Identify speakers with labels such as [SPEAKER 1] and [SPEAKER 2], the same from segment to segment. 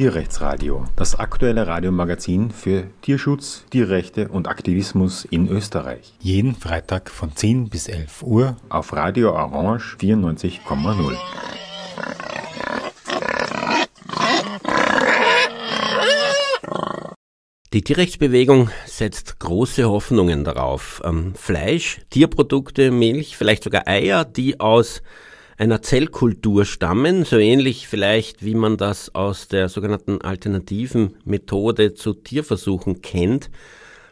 [SPEAKER 1] Tierrechtsradio, das aktuelle Radiomagazin für Tierschutz, Tierrechte und Aktivismus in Österreich.
[SPEAKER 2] Jeden Freitag von 10 bis 11 Uhr
[SPEAKER 1] auf Radio Orange 94,0.
[SPEAKER 3] Die Tierrechtsbewegung setzt große Hoffnungen darauf. Ähm, Fleisch, Tierprodukte, Milch, vielleicht sogar Eier, die aus einer Zellkultur stammen, so ähnlich vielleicht wie man das aus der sogenannten alternativen Methode zu Tierversuchen kennt,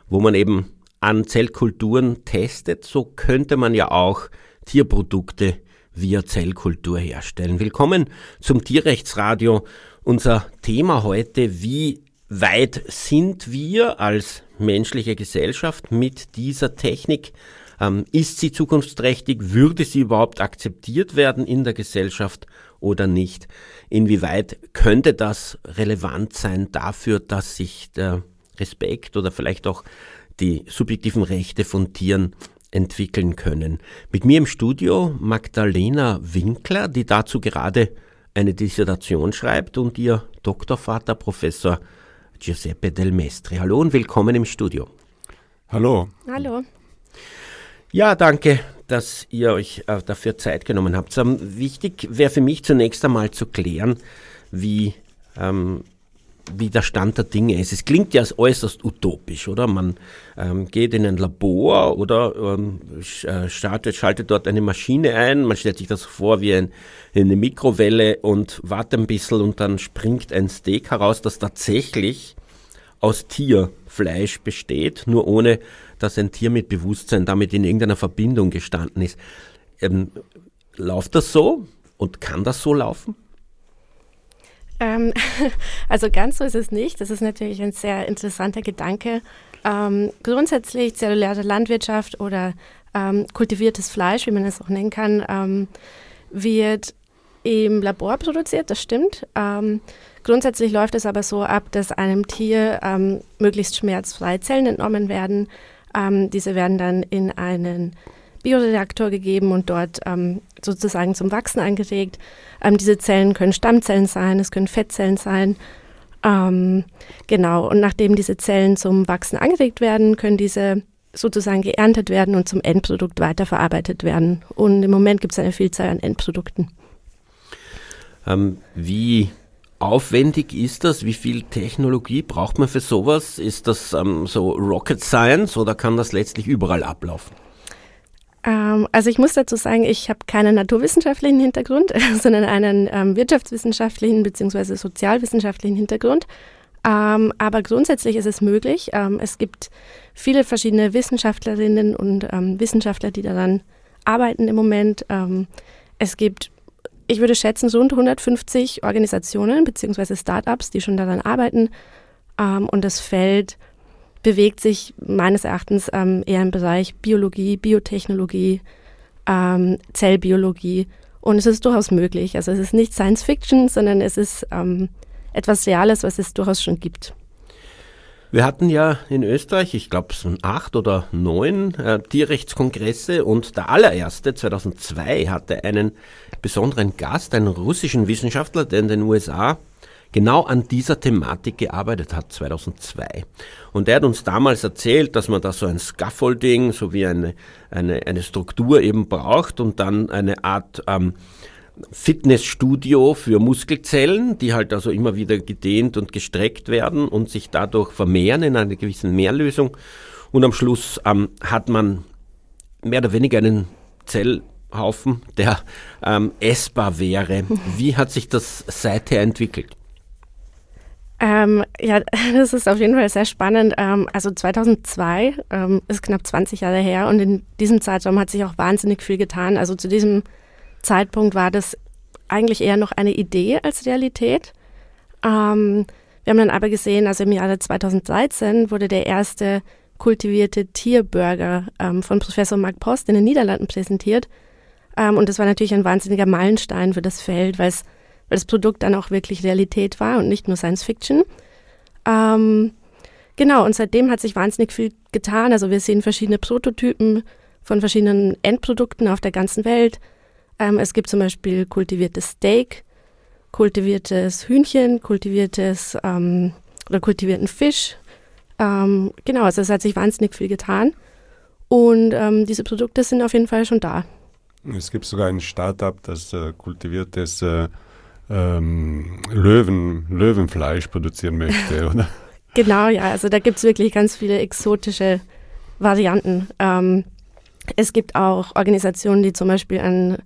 [SPEAKER 3] wo man eben an Zellkulturen testet, so könnte man ja auch Tierprodukte via Zellkultur herstellen. Willkommen zum Tierrechtsradio. Unser Thema heute, wie weit sind wir als menschliche Gesellschaft mit dieser Technik? Ähm, ist sie zukunftsträchtig? Würde sie überhaupt akzeptiert werden in der Gesellschaft oder nicht? Inwieweit könnte das relevant sein dafür, dass sich der Respekt oder vielleicht auch die subjektiven Rechte von Tieren entwickeln können? Mit mir im Studio Magdalena Winkler, die dazu gerade eine Dissertation schreibt und ihr Doktorvater Professor Giuseppe Del Mestre. Hallo und willkommen im Studio.
[SPEAKER 2] Hallo.
[SPEAKER 4] Hallo.
[SPEAKER 3] Ja, danke, dass ihr euch äh, dafür Zeit genommen habt. Ähm, wichtig wäre für mich zunächst einmal zu klären, wie, ähm, wie der Stand der Dinge ist. Es klingt ja äußerst utopisch, oder? Man ähm, geht in ein Labor oder ähm, äh, startet, schaltet dort eine Maschine ein, man stellt sich das vor wie ein, eine Mikrowelle und wartet ein bisschen und dann springt ein Steak heraus, das tatsächlich aus Tierfleisch besteht, nur ohne dass ein Tier mit Bewusstsein damit in irgendeiner Verbindung gestanden ist. Ähm, läuft das so und kann das so laufen?
[SPEAKER 4] Ähm, also ganz so ist es nicht. Das ist natürlich ein sehr interessanter Gedanke. Ähm, grundsätzlich zelluläre Landwirtschaft oder ähm, kultiviertes Fleisch, wie man es auch nennen kann, ähm, wird im Labor produziert, das stimmt. Ähm, grundsätzlich läuft es aber so ab, dass einem Tier ähm, möglichst schmerzfrei Zellen entnommen werden, ähm, diese werden dann in einen Bioreaktor gegeben und dort ähm, sozusagen zum Wachsen angeregt. Ähm, diese Zellen können Stammzellen sein, es können Fettzellen sein. Ähm, genau, und nachdem diese Zellen zum Wachsen angeregt werden, können diese sozusagen geerntet werden und zum Endprodukt weiterverarbeitet werden. Und im Moment gibt es eine Vielzahl an Endprodukten.
[SPEAKER 3] Ähm, wie aufwendig ist das? Wie viel Technologie braucht man für sowas? Ist das ähm, so Rocket Science oder kann das letztlich überall ablaufen?
[SPEAKER 4] Ähm, also ich muss dazu sagen, ich habe keinen naturwissenschaftlichen Hintergrund, sondern einen ähm, wirtschaftswissenschaftlichen bzw. sozialwissenschaftlichen Hintergrund. Ähm, aber grundsätzlich ist es möglich. Ähm, es gibt viele verschiedene Wissenschaftlerinnen und Wissenschaftler, die daran arbeiten im Moment. es gibt ich würde schätzen, rund 150 Organisationen bzw. Startups, die schon daran arbeiten. Ähm, und das Feld bewegt sich meines Erachtens ähm, eher im Bereich Biologie, Biotechnologie, ähm, Zellbiologie. Und es ist durchaus möglich. Also es ist nicht Science Fiction, sondern es ist ähm, etwas Reales, was es durchaus schon gibt.
[SPEAKER 3] Wir hatten ja in Österreich, ich glaube, es sind acht oder neun äh, Tierrechtskongresse und der allererste, 2002, hatte einen besonderen Gast, einen russischen Wissenschaftler, der in den USA genau an dieser Thematik gearbeitet hat, 2002. Und er hat uns damals erzählt, dass man da so ein Scaffolding, so wie eine, eine, eine Struktur eben braucht und dann eine Art ähm, Fitnessstudio für Muskelzellen, die halt also immer wieder gedehnt und gestreckt werden und sich dadurch vermehren in einer gewissen Mehrlösung. Und am Schluss ähm, hat man mehr oder weniger einen Zellhaufen, der ähm, essbar wäre. Wie hat sich das seither entwickelt?
[SPEAKER 4] Ähm, ja, das ist auf jeden Fall sehr spannend. Ähm, also 2002 ähm, ist knapp 20 Jahre her und in diesem Zeitraum hat sich auch wahnsinnig viel getan. Also zu diesem Zeitpunkt war das eigentlich eher noch eine Idee als Realität. Ähm, wir haben dann aber gesehen, also im Jahre 2013 wurde der erste kultivierte Tierburger ähm, von Professor Mark Post in den Niederlanden präsentiert. Ähm, und das war natürlich ein wahnsinniger Meilenstein für das Feld, weil das Produkt dann auch wirklich Realität war und nicht nur Science Fiction. Ähm, genau, und seitdem hat sich wahnsinnig viel getan. Also wir sehen verschiedene Prototypen von verschiedenen Endprodukten auf der ganzen Welt. Ähm, es gibt zum Beispiel kultiviertes Steak kultiviertes Hühnchen, kultiviertes ähm, oder kultivierten Fisch. Ähm, genau, also es hat sich wahnsinnig viel getan. Und ähm, diese Produkte sind auf jeden Fall schon da.
[SPEAKER 2] Es gibt sogar ein Startup, das äh, kultiviertes äh, ähm, Löwen, Löwenfleisch produzieren möchte, oder?
[SPEAKER 4] Genau, ja. Also da gibt es wirklich ganz viele exotische Varianten. Ähm, es gibt auch Organisationen, die zum Beispiel an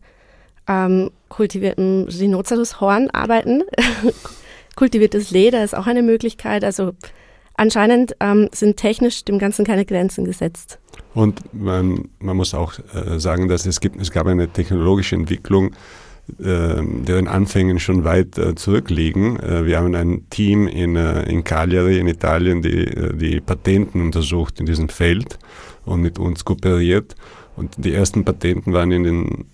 [SPEAKER 4] ähm, kultiviertem Rhinoceroshorn arbeiten. Kultiviertes Leder ist auch eine Möglichkeit. Also anscheinend ähm, sind technisch dem Ganzen keine Grenzen gesetzt.
[SPEAKER 2] Und man, man muss auch äh, sagen, dass es gibt, es gab eine technologische Entwicklung, äh, deren Anfängen schon weit äh, zurückliegen. Äh, wir haben ein Team in, äh, in Cagliari in Italien, die äh, die Patenten untersucht in diesem Feld und mit uns kooperiert. Und die ersten Patenten waren in den,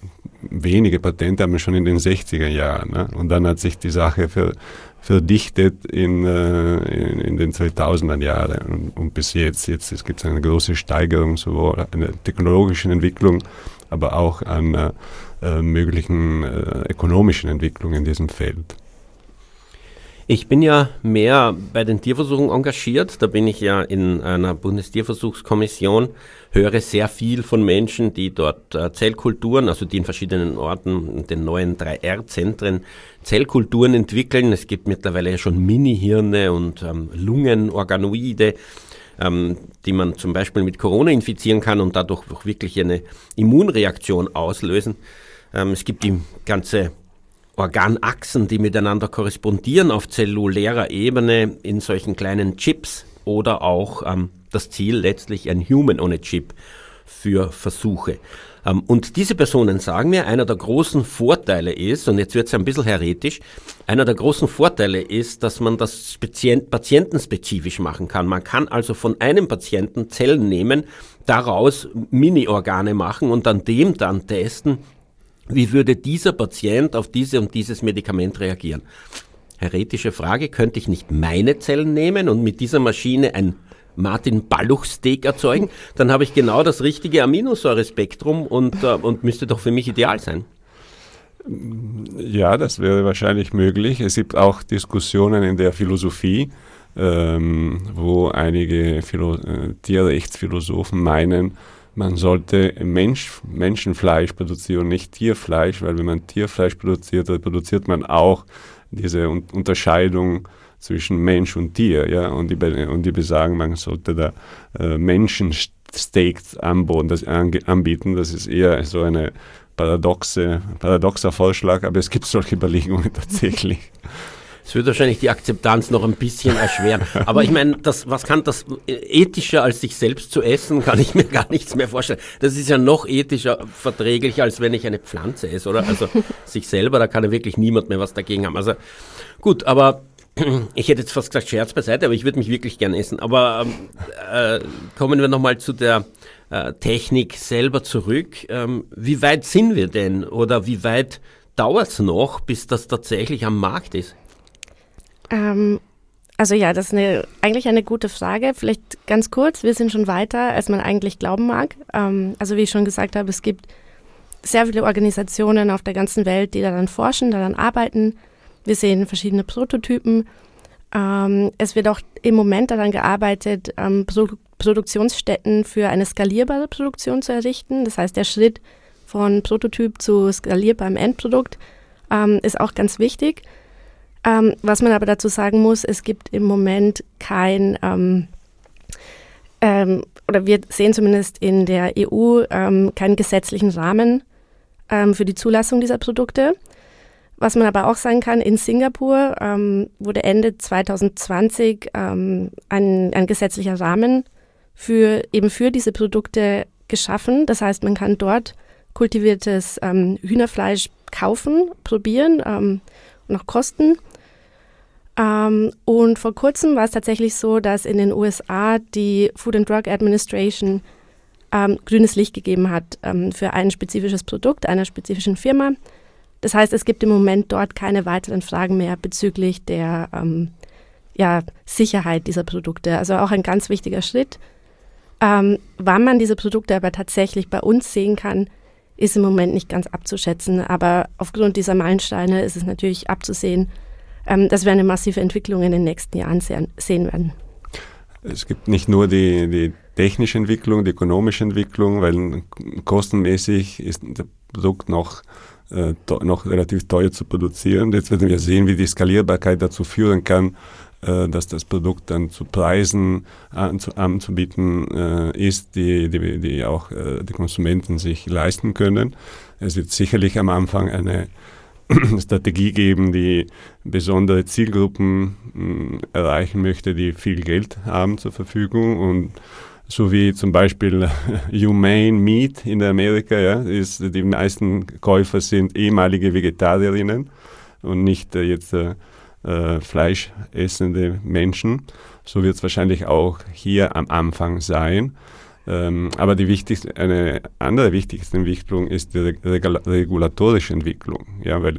[SPEAKER 2] wenige Patente haben wir schon in den 60er Jahren. Ne? Und dann hat sich die Sache für, verdichtet in, äh, in, in, den 2000er Jahren und, und, bis jetzt. Jetzt es gibt es eine große Steigerung sowohl an der technologischen Entwicklung, aber auch an äh, äh, möglichen äh, ökonomischen Entwicklungen in diesem Feld.
[SPEAKER 3] Ich bin ja mehr bei den Tierversuchen engagiert. Da bin ich ja in einer Bundestierversuchskommission, höre sehr viel von Menschen, die dort äh, Zellkulturen, also die in verschiedenen Orten, den neuen 3R-Zentren, Zellkulturen entwickeln. Es gibt mittlerweile schon Mini-Hirne und ähm, Lungenorganoide, ähm, die man zum Beispiel mit Corona infizieren kann und dadurch auch wirklich eine Immunreaktion auslösen. Ähm, es gibt die ganze Organachsen, die miteinander korrespondieren auf zellulärer Ebene in solchen kleinen Chips oder auch ähm, das Ziel letztlich ein Human on a Chip für Versuche. Ähm, und diese Personen sagen mir, einer der großen Vorteile ist, und jetzt wird es ein bisschen heretisch, einer der großen Vorteile ist, dass man das patientenspezifisch machen kann. Man kann also von einem Patienten Zellen nehmen, daraus Mini-Organe machen und an dem dann testen, wie würde dieser Patient auf diese und dieses Medikament reagieren? Heretische Frage, könnte ich nicht meine Zellen nehmen und mit dieser Maschine ein Martin Balluch-Steak erzeugen? Dann habe ich genau das richtige Aminosäurespektrum und, äh, und müsste doch für mich ideal sein.
[SPEAKER 2] Ja, das wäre wahrscheinlich möglich. Es gibt auch Diskussionen in der Philosophie, ähm, wo einige Philo äh, Tierrechtsphilosophen meinen, man sollte Mensch, Menschenfleisch produzieren, nicht Tierfleisch, weil wenn man Tierfleisch produziert, dann produziert man auch diese Unterscheidung zwischen Mensch und Tier, ja, und die, und die besagen, man sollte da äh, Menschensteaks anbieten das, anbieten. Das ist eher so eine paradoxe, paradoxer Vorschlag, aber es gibt solche Überlegungen tatsächlich.
[SPEAKER 3] Es wird wahrscheinlich die Akzeptanz noch ein bisschen erschweren. Aber ich meine, das, was kann das ethischer als sich selbst zu essen, kann ich mir gar nichts mehr vorstellen. Das ist ja noch ethischer verträglich, als wenn ich eine Pflanze esse, oder? Also sich selber, da kann ja wirklich niemand mehr was dagegen haben. Also gut, aber ich hätte jetzt fast gesagt Scherz beiseite, aber ich würde mich wirklich gern essen. Aber ähm, äh, kommen wir nochmal zu der äh, Technik selber zurück. Ähm, wie weit sind wir denn oder wie weit dauert es noch, bis das tatsächlich am Markt ist?
[SPEAKER 4] Ähm, also ja, das ist eine, eigentlich eine gute Frage. Vielleicht ganz kurz, wir sind schon weiter, als man eigentlich glauben mag. Ähm, also wie ich schon gesagt habe, es gibt sehr viele Organisationen auf der ganzen Welt, die daran forschen, daran arbeiten. Wir sehen verschiedene Prototypen. Ähm, es wird auch im Moment daran gearbeitet, ähm, Pro Produktionsstätten für eine skalierbare Produktion zu errichten. Das heißt, der Schritt von Prototyp zu skalierbarem Endprodukt ähm, ist auch ganz wichtig. Ähm, was man aber dazu sagen muss, es gibt im Moment kein, ähm, ähm, oder wir sehen zumindest in der EU ähm, keinen gesetzlichen Rahmen ähm, für die Zulassung dieser Produkte. Was man aber auch sagen kann, in Singapur ähm, wurde Ende 2020 ein, ein gesetzlicher Rahmen für eben für diese Produkte geschaffen. Das heißt, man kann dort kultiviertes Hühnerfleisch kaufen, probieren und auch kosten. Ähm, und vor kurzem war es tatsächlich so, dass in den USA die Food and Drug Administration ähm, grünes Licht gegeben hat ähm, für ein spezifisches Produkt einer spezifischen Firma. Das heißt, es gibt im Moment dort keine weiteren Fragen mehr bezüglich der ähm, ja, Sicherheit dieser Produkte. Also auch ein ganz wichtiger Schritt. Ähm, wann man diese Produkte aber tatsächlich bei uns sehen kann, ist im Moment nicht ganz abzuschätzen. Aber aufgrund dieser Meilensteine ist es natürlich abzusehen, ähm, dass wir eine massive Entwicklung in den nächsten Jahren sehen werden.
[SPEAKER 2] Es gibt nicht nur die, die technische Entwicklung, die ökonomische Entwicklung, weil kostenmäßig ist das Produkt noch, äh, noch relativ teuer zu produzieren. Jetzt werden wir sehen, wie die Skalierbarkeit dazu führen kann, äh, dass das Produkt dann zu Preisen anzubieten äh, ist, die, die, die auch äh, die Konsumenten sich leisten können. Es wird sicherlich am Anfang eine Strategie geben, die besondere Zielgruppen mh, erreichen möchte, die viel Geld haben zur Verfügung und so wie zum Beispiel Humane Meat in Amerika, ja, ist, die meisten Käufer sind ehemalige Vegetarierinnen und nicht äh, jetzt äh, äh, fleischessende Menschen. So wird es wahrscheinlich auch hier am Anfang sein. Ähm, aber die wichtigste, eine andere wichtigste Entwicklung ist die Regula regulatorische Entwicklung. Ja, weil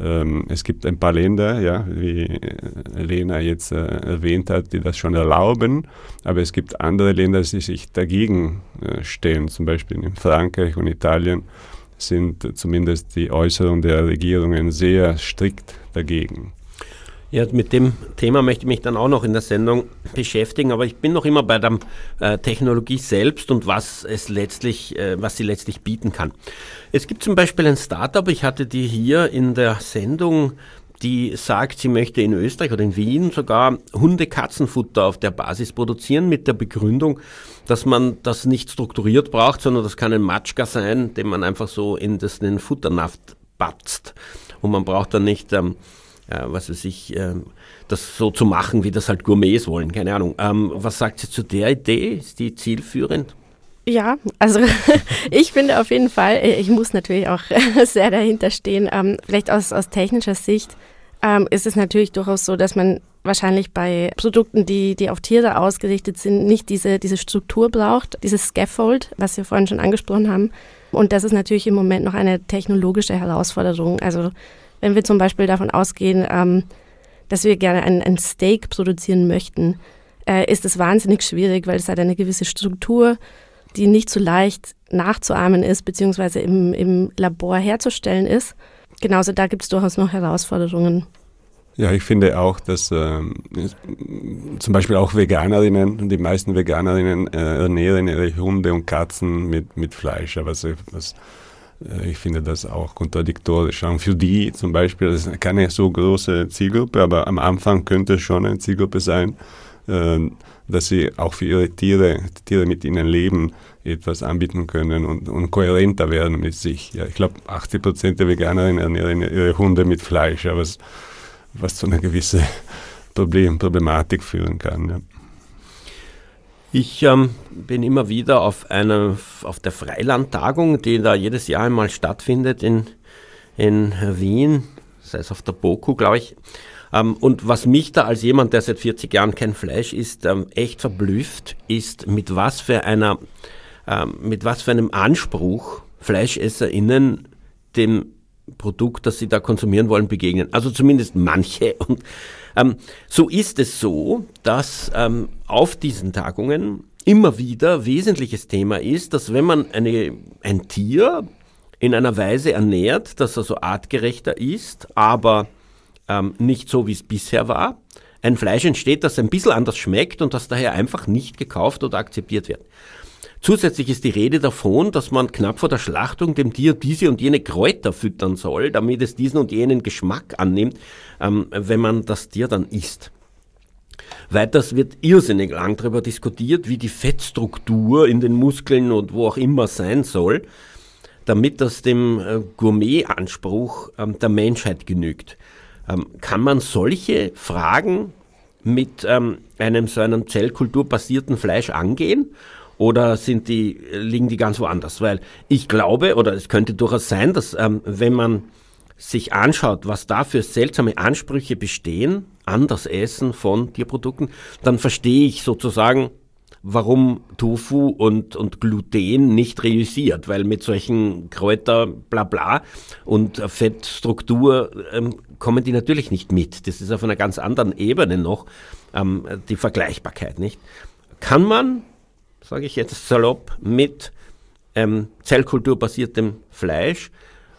[SPEAKER 2] ähm, es gibt ein paar Länder, ja, wie äh, Lena jetzt äh, erwähnt hat, die das schon erlauben, aber es gibt andere Länder, die sich dagegen äh, stellen. Zum Beispiel in Frankreich und Italien sind zumindest die Äußerungen der Regierungen sehr strikt dagegen.
[SPEAKER 3] Ja, mit dem Thema möchte ich mich dann auch noch in der Sendung beschäftigen, aber ich bin noch immer bei der äh, Technologie selbst und was es letztlich, äh, was sie letztlich bieten kann. Es gibt zum Beispiel ein Startup, ich hatte die hier in der Sendung, die sagt, sie möchte in Österreich oder in Wien sogar Hunde-Katzenfutter auf der Basis produzieren mit der Begründung, dass man das nicht strukturiert braucht, sondern das kann ein Matschka sein, den man einfach so in, das, in den Futternaft batzt. Und man braucht dann nicht ähm, äh, was weiß ich, äh, das so zu machen, wie das halt Gourmets wollen, keine Ahnung. Ähm, was sagt sie zu der Idee? Ist die zielführend?
[SPEAKER 4] Ja, also ich finde auf jeden Fall, äh, ich muss natürlich auch sehr dahinter stehen. Ähm, vielleicht aus, aus technischer Sicht ähm, ist es natürlich durchaus so, dass man wahrscheinlich bei Produkten, die, die auf Tiere ausgerichtet sind, nicht diese, diese Struktur braucht, dieses Scaffold, was wir vorhin schon angesprochen haben. Und das ist natürlich im Moment noch eine technologische Herausforderung. Also wenn wir zum Beispiel davon ausgehen, ähm, dass wir gerne ein, ein Steak produzieren möchten, äh, ist es wahnsinnig schwierig, weil es hat eine gewisse Struktur, die nicht so leicht nachzuahmen ist, beziehungsweise im, im Labor herzustellen ist. Genauso da gibt es durchaus noch Herausforderungen.
[SPEAKER 2] Ja, ich finde auch, dass äh, zum Beispiel auch Veganerinnen, die meisten Veganerinnen äh, ernähren ihre Hunde und Katzen mit, mit Fleisch. Was, was ich finde das auch kontradiktorisch. Und für die zum Beispiel, das ist keine so große Zielgruppe, aber am Anfang könnte schon eine Zielgruppe sein, äh, dass sie auch für ihre Tiere, Tiere mit ihnen leben, etwas anbieten können und, und kohärenter werden mit sich. Ja, ich glaube, 80 Prozent der Veganerinnen ernähren ihre Hunde mit Fleisch, was, was zu einer gewissen Problem, Problematik führen kann. Ja.
[SPEAKER 3] Ich ähm, bin immer wieder auf einer, auf der Freilandtagung, die da jedes Jahr einmal stattfindet in, in Wien, sei es auf der BOKU, glaube ich. Ähm, und was mich da als jemand, der seit 40 Jahren kein Fleisch isst, ähm, echt verblüfft, ist, mit was für einer, ähm, mit was für einem Anspruch FleischesserInnen dem Produkt, das sie da konsumieren wollen, begegnen. Also zumindest manche. Und ähm, so ist es so, dass ähm, auf diesen Tagungen immer wieder wesentliches Thema ist, dass wenn man eine, ein Tier in einer Weise ernährt, dass er so artgerechter ist, aber ähm, nicht so, wie es bisher war, ein Fleisch entsteht, das ein bisschen anders schmeckt und das daher einfach nicht gekauft oder akzeptiert wird. Zusätzlich ist die Rede davon, dass man knapp vor der Schlachtung dem Tier diese und jene Kräuter füttern soll, damit es diesen und jenen Geschmack annimmt, ähm, wenn man das Tier dann isst. Weiters wird irrsinnig lang darüber diskutiert, wie die Fettstruktur in den Muskeln und wo auch immer sein soll, damit das dem äh, Gourmet-Anspruch ähm, der Menschheit genügt. Ähm, kann man solche Fragen mit ähm, einem so einem zellkulturbasierten Fleisch angehen? Oder sind die, liegen die ganz woanders? Weil ich glaube, oder es könnte durchaus sein, dass ähm, wenn man sich anschaut, was da für seltsame Ansprüche bestehen an das Essen von Tierprodukten, dann verstehe ich sozusagen, warum Tofu und, und Gluten nicht reüssiert, weil mit solchen Kräuter bla bla und Fettstruktur ähm, kommen die natürlich nicht mit. Das ist auf einer ganz anderen Ebene noch ähm, die Vergleichbarkeit, nicht? Kann man sage ich jetzt salopp, mit ähm, zellkulturbasiertem Fleisch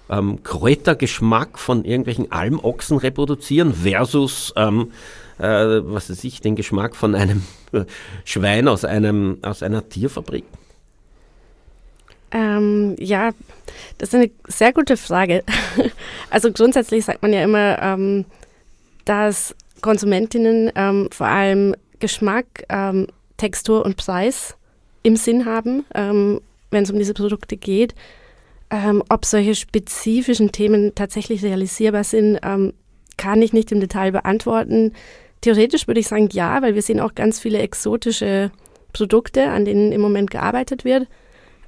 [SPEAKER 3] ähm, Kräutergeschmack von irgendwelchen Almochsen reproduzieren versus, ähm, äh, was weiß ich, den Geschmack von einem Schwein aus, einem, aus einer Tierfabrik?
[SPEAKER 4] Ähm, ja, das ist eine sehr gute Frage. Also grundsätzlich sagt man ja immer, ähm, dass Konsumentinnen ähm, vor allem Geschmack, ähm, Textur und Preis im Sinn haben, ähm, wenn es um diese Produkte geht. Ähm, ob solche spezifischen Themen tatsächlich realisierbar sind, ähm, kann ich nicht im Detail beantworten. Theoretisch würde ich sagen ja, weil wir sehen auch ganz viele exotische Produkte, an denen im Moment gearbeitet wird.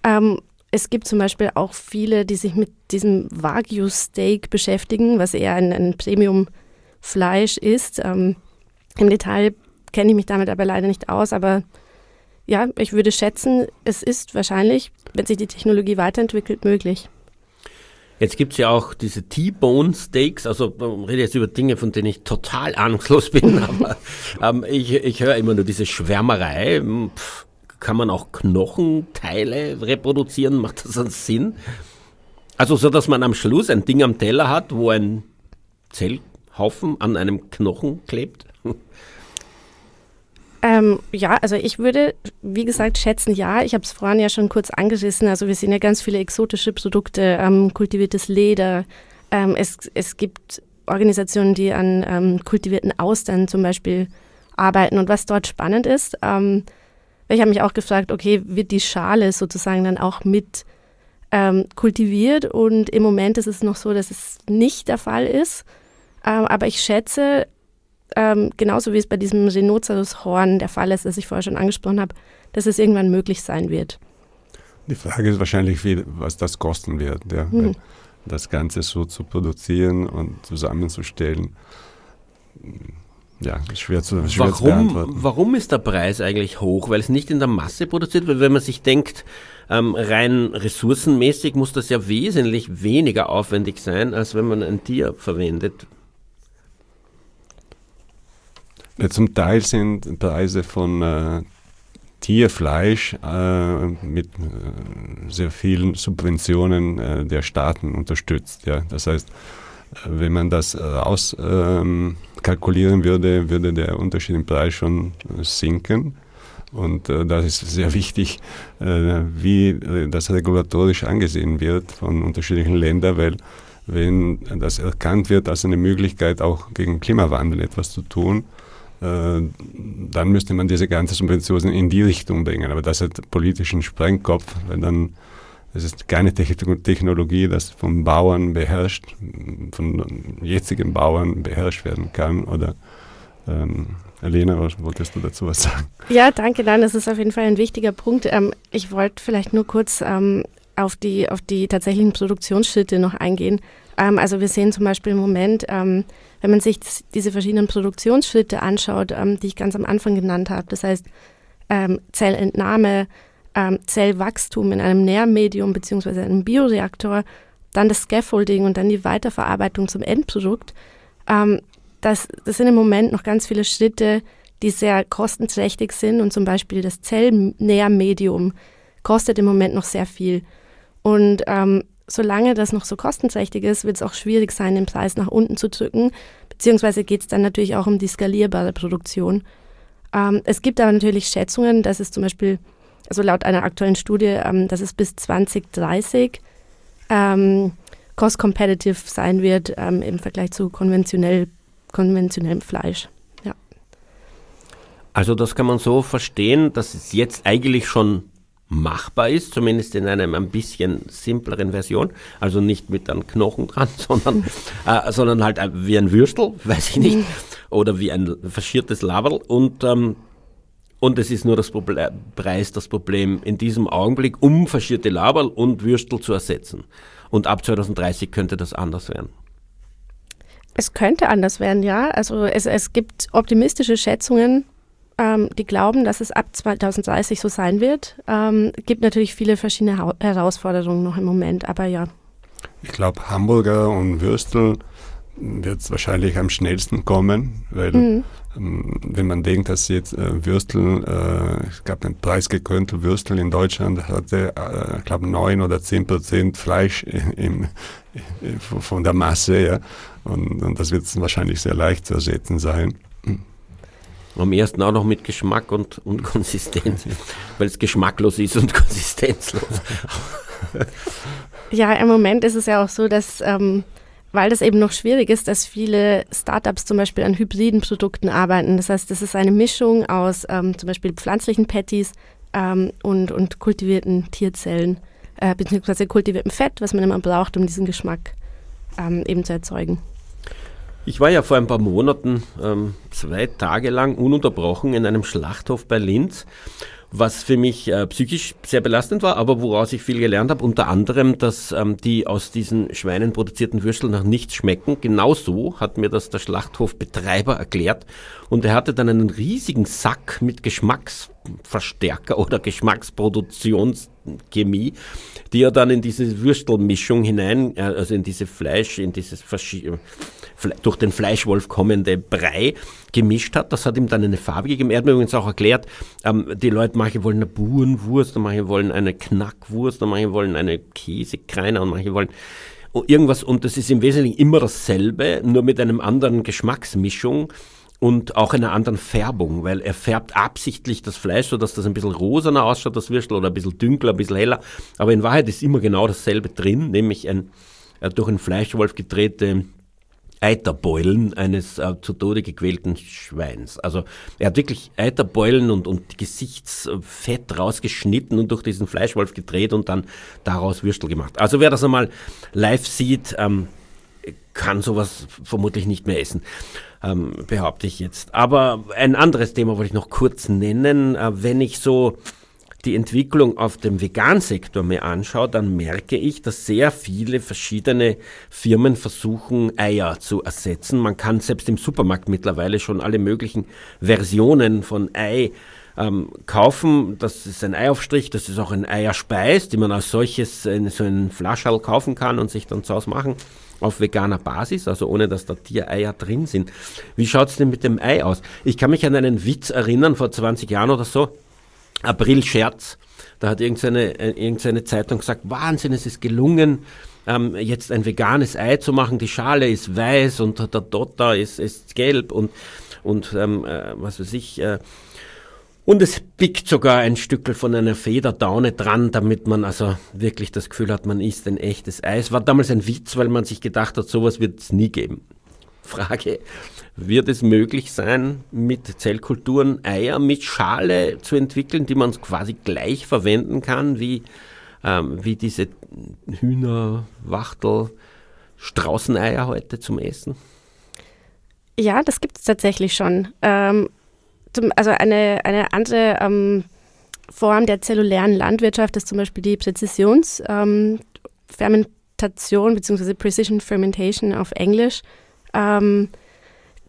[SPEAKER 4] Ähm, es gibt zum Beispiel auch viele, die sich mit diesem Wagyu-Steak beschäftigen, was eher ein, ein Premium-Fleisch ist. Ähm, Im Detail kenne ich mich damit aber leider nicht aus, aber ja, ich würde schätzen, es ist wahrscheinlich, wenn sich die Technologie weiterentwickelt, möglich.
[SPEAKER 3] Jetzt gibt es ja auch diese T-Bone Steaks, also ich rede jetzt über Dinge, von denen ich total ahnungslos bin, aber ähm, ich, ich höre immer nur diese Schwärmerei. Hm, pff, kann man auch Knochenteile reproduzieren? Macht das einen Sinn? Also so, dass man am Schluss ein Ding am Teller hat, wo ein Zellhaufen an einem Knochen klebt?
[SPEAKER 4] Ähm, ja, also ich würde, wie gesagt, schätzen, ja. Ich habe es vorhin ja schon kurz angerissen. Also wir sehen ja ganz viele exotische Produkte, ähm, kultiviertes Leder. Ähm, es, es gibt Organisationen, die an ähm, kultivierten Austern zum Beispiel arbeiten. Und was dort spannend ist, ähm, ich habe mich auch gefragt, okay, wird die Schale sozusagen dann auch mit ähm, kultiviert? Und im Moment ist es noch so, dass es nicht der Fall ist. aber ich schätze, ähm, genauso wie es bei diesem Rhinoceros-Horn der Fall ist, das ich vorher schon angesprochen habe, dass es irgendwann möglich sein wird.
[SPEAKER 2] Die Frage ist wahrscheinlich, wie, was das kosten wird. Ja? Mhm. Das Ganze so zu produzieren und zusammenzustellen, ja, ist schwer zu, schwer
[SPEAKER 3] warum,
[SPEAKER 2] zu beantworten.
[SPEAKER 3] Warum ist der Preis eigentlich hoch? Weil es nicht in der Masse produziert wird? Wenn man sich denkt, ähm, rein ressourcenmäßig muss das ja wesentlich weniger aufwendig sein, als wenn man ein Tier verwendet.
[SPEAKER 2] Ja, zum Teil sind Preise von äh, Tierfleisch äh, mit äh, sehr vielen Subventionen äh, der Staaten unterstützt. Ja. Das heißt, äh, wenn man das auskalkulieren ähm, würde, würde der Unterschied im Preis schon sinken. Und äh, das ist sehr wichtig, äh, wie das regulatorisch angesehen wird von unterschiedlichen Ländern, weil wenn das erkannt wird als eine Möglichkeit, auch gegen Klimawandel etwas zu tun, äh, dann müsste man diese ganze Subvention in die Richtung bringen. Aber das hat politischen Sprengkopf, weil dann es ist keine Technologie, das von Bauern beherrscht, von jetzigen Bauern beherrscht werden kann. Oder ähm, Elena, wolltest du dazu was sagen?
[SPEAKER 4] Ja, danke. Nein, das ist auf jeden Fall ein wichtiger Punkt. Ähm, ich wollte vielleicht nur kurz ähm, auf, die, auf die tatsächlichen Produktionsschritte noch eingehen. Ähm, also wir sehen zum Beispiel im Moment, ähm, wenn man sich diese verschiedenen Produktionsschritte anschaut, ähm, die ich ganz am Anfang genannt habe, das heißt ähm, Zellentnahme, ähm, Zellwachstum in einem Nährmedium bzw. einem Bioreaktor, dann das Scaffolding und dann die Weiterverarbeitung zum Endprodukt, ähm, das, das sind im Moment noch ganz viele Schritte, die sehr kostenträchtig sind und zum Beispiel das Zellnährmedium kostet im Moment noch sehr viel. Und ähm, solange das noch so kostenträchtig ist, wird es auch schwierig sein, den Preis nach unten zu drücken. Beziehungsweise geht es dann natürlich auch um die skalierbare Produktion. Ähm, es gibt aber natürlich Schätzungen, dass es zum Beispiel, also laut einer aktuellen Studie, ähm, dass es bis 2030 ähm, cost competitive sein wird ähm, im Vergleich zu konventionell, konventionellem Fleisch. Ja.
[SPEAKER 3] Also das kann man so verstehen, dass es jetzt eigentlich schon machbar ist, zumindest in einem ein bisschen simpleren Version. Also nicht mit einem Knochen dran, sondern, äh, sondern halt wie ein Würstel, weiß ich nicht, oder wie ein verschiertes Laberl. Und, ähm, und es ist nur das Problem, Preis das Problem in diesem Augenblick, um verschierte Laberl und Würstel zu ersetzen. Und ab 2030 könnte das anders werden.
[SPEAKER 4] Es könnte anders werden, ja. Also es, es gibt optimistische Schätzungen, ähm, die glauben, dass es ab 2030 so sein wird. Ähm, gibt natürlich viele verschiedene ha Herausforderungen noch im Moment, aber ja.
[SPEAKER 2] Ich glaube, Hamburger und Würstel wird es wahrscheinlich am schnellsten kommen, weil mhm. ähm, wenn man denkt, dass jetzt äh, Würstel, äh, es gab ein preisgekrönte Würstel in Deutschland, hatte, äh, ich glaube, neun oder zehn Prozent Fleisch im, im, von der Masse, ja. Und, und das wird wahrscheinlich sehr leicht zu ersetzen sein.
[SPEAKER 3] Am ersten auch noch mit Geschmack und, und Konsistenz, weil es geschmacklos ist und konsistenzlos.
[SPEAKER 4] ja, im Moment ist es ja auch so, dass ähm, weil das eben noch schwierig ist, dass viele Startups zum Beispiel an hybriden Produkten arbeiten. Das heißt, das ist eine Mischung aus ähm, zum Beispiel pflanzlichen Patties ähm, und, und kultivierten Tierzellen, äh, beziehungsweise kultiviertem Fett, was man immer braucht, um diesen Geschmack ähm, eben zu erzeugen.
[SPEAKER 3] Ich war ja vor ein paar Monaten ähm, zwei Tage lang ununterbrochen in einem Schlachthof bei Linz was für mich äh, psychisch sehr belastend war, aber woraus ich viel gelernt habe, unter anderem, dass ähm, die aus diesen Schweinen produzierten Würstel nach nichts schmecken. Genauso hat mir das der Schlachthofbetreiber erklärt und er hatte dann einen riesigen Sack mit Geschmacksverstärker oder Geschmacksproduktionschemie, die er dann in diese Würstelmischung hinein, äh, also in diese Fleisch, in dieses durch den Fleischwolf kommende Brei gemischt hat. Das hat ihm dann eine Farbe gegeben. Er hat mir übrigens auch erklärt, ähm, die Leute, manche wollen eine Burenwurst, manche wollen eine Knackwurst, manche wollen eine Käsekreiner und manche wollen irgendwas. Und das ist im Wesentlichen immer dasselbe, nur mit einem anderen Geschmacksmischung und auch einer anderen Färbung, weil er färbt absichtlich das Fleisch, so dass das ein bisschen rosaner ausschaut, das Würstel, oder ein bisschen dünkler, ein bisschen heller. Aber in Wahrheit ist immer genau dasselbe drin, nämlich ein äh, durch einen Fleischwolf gedrehte Eiterbeulen eines äh, zu Tode gequälten Schweins. Also er hat wirklich Eiterbeulen und, und Gesichtsfett rausgeschnitten und durch diesen Fleischwolf gedreht und dann daraus Würstel gemacht. Also wer das einmal live sieht, ähm, kann sowas vermutlich nicht mehr essen, ähm, behaupte ich jetzt. Aber ein anderes Thema wollte ich noch kurz nennen. Äh, wenn ich so die Entwicklung auf dem Vegansektor mir anschaue, dann merke ich, dass sehr viele verschiedene Firmen versuchen, Eier zu ersetzen. Man kann selbst im Supermarkt mittlerweile schon alle möglichen Versionen von Ei ähm, kaufen. Das ist ein Eiaufstrich, das ist auch ein Eierspeis, die man als solches in so einen Flaschall kaufen kann und sich dann zu Hause machen auf veganer Basis, also ohne dass da Tiereier drin sind. Wie schaut es denn mit dem Ei aus? Ich kann mich an einen Witz erinnern, vor 20 Jahren oder so, April-Scherz. Da hat irgendeine, äh, irgendeine Zeitung gesagt, Wahnsinn, es ist gelungen, ähm, jetzt ein veganes Ei zu machen. Die Schale ist weiß und der Dotter ist, ist gelb und, und ähm, äh, was weiß ich. Äh, und es pickt sogar ein Stückel von einer Federdaune dran, damit man also wirklich das Gefühl hat, man isst ein echtes Eis. War damals ein Witz, weil man sich gedacht hat, sowas wird es nie geben. Frage, wird es möglich sein, mit Zellkulturen Eier mit Schale zu entwickeln, die man quasi gleich verwenden kann, wie, ähm, wie diese Hühner, Wachtel, Straußeneier heute zum Essen?
[SPEAKER 4] Ja, das gibt es tatsächlich schon. Ähm, zum, also eine, eine andere ähm, Form der zellulären Landwirtschaft ist zum Beispiel die Präzisionsfermentation ähm, bzw. Precision Fermentation auf Englisch. Ähm,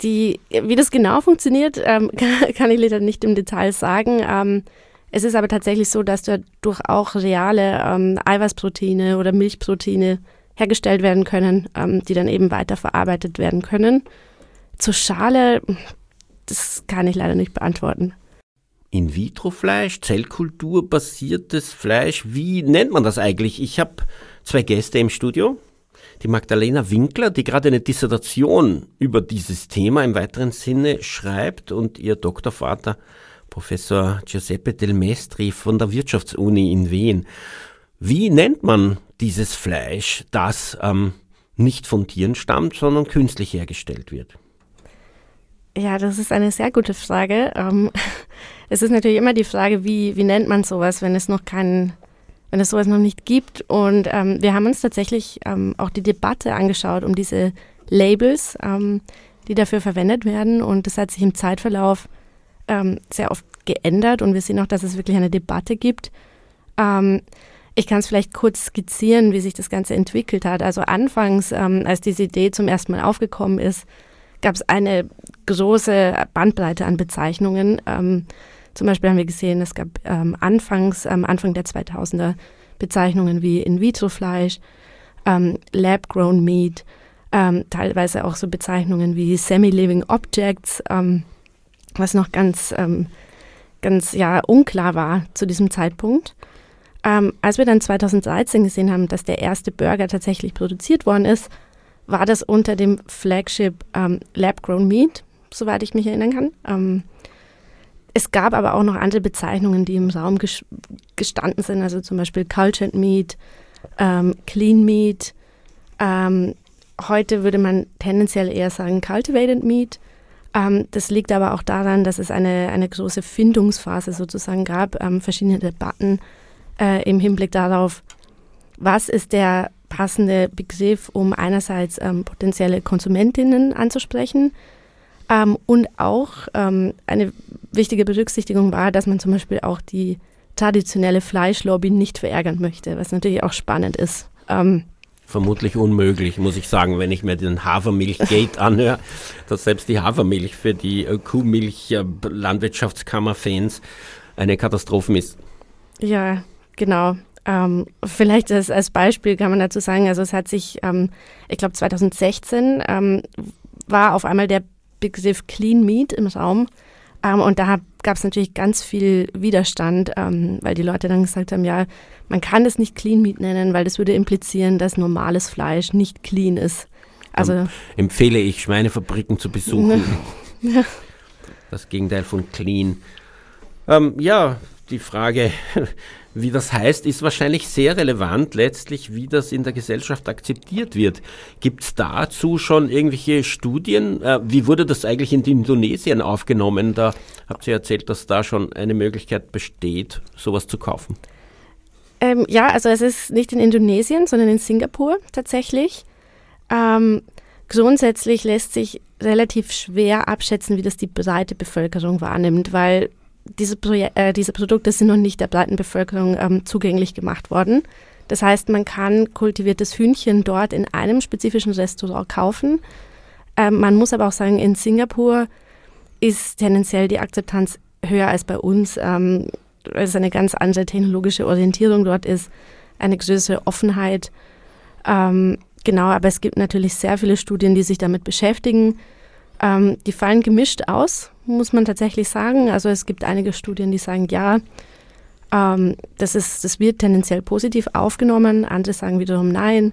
[SPEAKER 4] die, wie das genau funktioniert, ähm, kann, ich leider nicht im Detail sagen. Ähm, es ist aber tatsächlich so, dass dadurch auch reale ähm, Eiweißproteine oder Milchproteine hergestellt werden können, ähm, die dann eben weiterverarbeitet werden können. Zur Schale, das kann ich leider nicht beantworten.
[SPEAKER 3] In-vitro-Fleisch, Zellkultur-basiertes Fleisch, wie nennt man das eigentlich? Ich habe zwei Gäste im Studio, die Magdalena Winkler, die gerade eine Dissertation über dieses Thema im weiteren Sinne schreibt und ihr Doktorvater Professor Giuseppe Del Mestri von der Wirtschaftsuni in Wien. Wie nennt man dieses Fleisch, das ähm, nicht von Tieren stammt, sondern künstlich hergestellt wird?
[SPEAKER 4] Ja, das ist eine sehr gute Frage. Ähm, es ist natürlich immer die Frage, wie, wie nennt man sowas, wenn es noch keinen wenn es sowas noch nicht gibt. Und ähm, wir haben uns tatsächlich ähm, auch die Debatte angeschaut um diese Labels, ähm, die dafür verwendet werden. Und das hat sich im Zeitverlauf ähm, sehr oft geändert. Und wir sehen auch, dass es wirklich eine Debatte gibt. Ähm, ich kann es vielleicht kurz skizzieren, wie sich das Ganze entwickelt hat. Also anfangs, ähm, als diese Idee zum ersten Mal aufgekommen ist, gab es eine große Bandbreite an Bezeichnungen. Zum Beispiel haben wir gesehen, es gab ähm, anfangs, am Anfang der 2000er Bezeichnungen wie In-vitro-Fleisch, ähm, Lab-grown Meat, ähm, teilweise auch so Bezeichnungen wie Semi-Living Objects, ähm, was noch ganz, ähm, ganz ja, unklar war zu diesem Zeitpunkt. Ähm, als wir dann 2013 gesehen haben, dass der erste Burger tatsächlich produziert worden ist, war das unter dem Flagship ähm, Lab Grown Meat, soweit ich mich erinnern kann. Es gab aber auch noch andere Bezeichnungen, die im Raum ges gestanden sind, also zum Beispiel Cultured Meat, ähm, Clean Meat. Ähm, heute würde man tendenziell eher sagen Cultivated Meat. Ähm, das liegt aber auch daran, dass es eine, eine große Findungsphase sozusagen gab, ähm, verschiedene Debatten äh, im Hinblick darauf, was ist der passende Begriff, um einerseits ähm, potenzielle Konsumentinnen anzusprechen ähm, und auch ähm, eine wichtige Berücksichtigung war, dass man zum Beispiel auch die traditionelle Fleischlobby nicht verärgern möchte, was natürlich auch spannend ist. Ähm,
[SPEAKER 3] Vermutlich unmöglich, muss ich sagen, wenn ich mir den Hafermilch-Gate anhöre, dass selbst die Hafermilch für die äh, Kuhmilch-Landwirtschaftskammer-Fans eine Katastrophe ist.
[SPEAKER 4] Ja, genau. Ähm, vielleicht als, als, Beispiel kann man dazu sagen, also es hat sich, ähm, ich glaube 2016 ähm, war auf einmal der Begriff Clean Meat im Raum ähm, und da gab es natürlich ganz viel Widerstand, ähm, weil die Leute dann gesagt haben, ja, man kann es nicht Clean Meat nennen, weil das würde implizieren, dass normales Fleisch nicht clean ist.
[SPEAKER 3] Also um, empfehle ich, Schweinefabriken zu besuchen. ja. Das Gegenteil von clean. Ähm, ja, die Frage, wie das heißt, ist wahrscheinlich sehr relevant letztlich, wie das in der Gesellschaft akzeptiert wird. Gibt es dazu schon irgendwelche Studien? Äh, wie wurde das eigentlich in Indonesien aufgenommen? Da habt ihr erzählt, dass da schon eine Möglichkeit besteht, sowas zu kaufen.
[SPEAKER 4] Ähm, ja, also es ist nicht in Indonesien, sondern in Singapur tatsächlich. Ähm, grundsätzlich lässt sich relativ schwer abschätzen, wie das die breite Bevölkerung wahrnimmt, weil diese, äh, diese Produkte sind noch nicht der breiten Bevölkerung ähm, zugänglich gemacht worden. Das heißt, man kann kultiviertes Hühnchen dort in einem spezifischen Restaurant kaufen. Ähm, man muss aber auch sagen, in Singapur ist tendenziell die Akzeptanz höher als bei uns. Ähm, es eine ganz andere technologische Orientierung dort ist, eine größere Offenheit. Ähm, genau, aber es gibt natürlich sehr viele Studien, die sich damit beschäftigen. Ähm, die fallen gemischt aus, muss man tatsächlich sagen. Also es gibt einige Studien, die sagen, ja, ähm, das, ist, das wird tendenziell positiv aufgenommen. Andere sagen wiederum nein.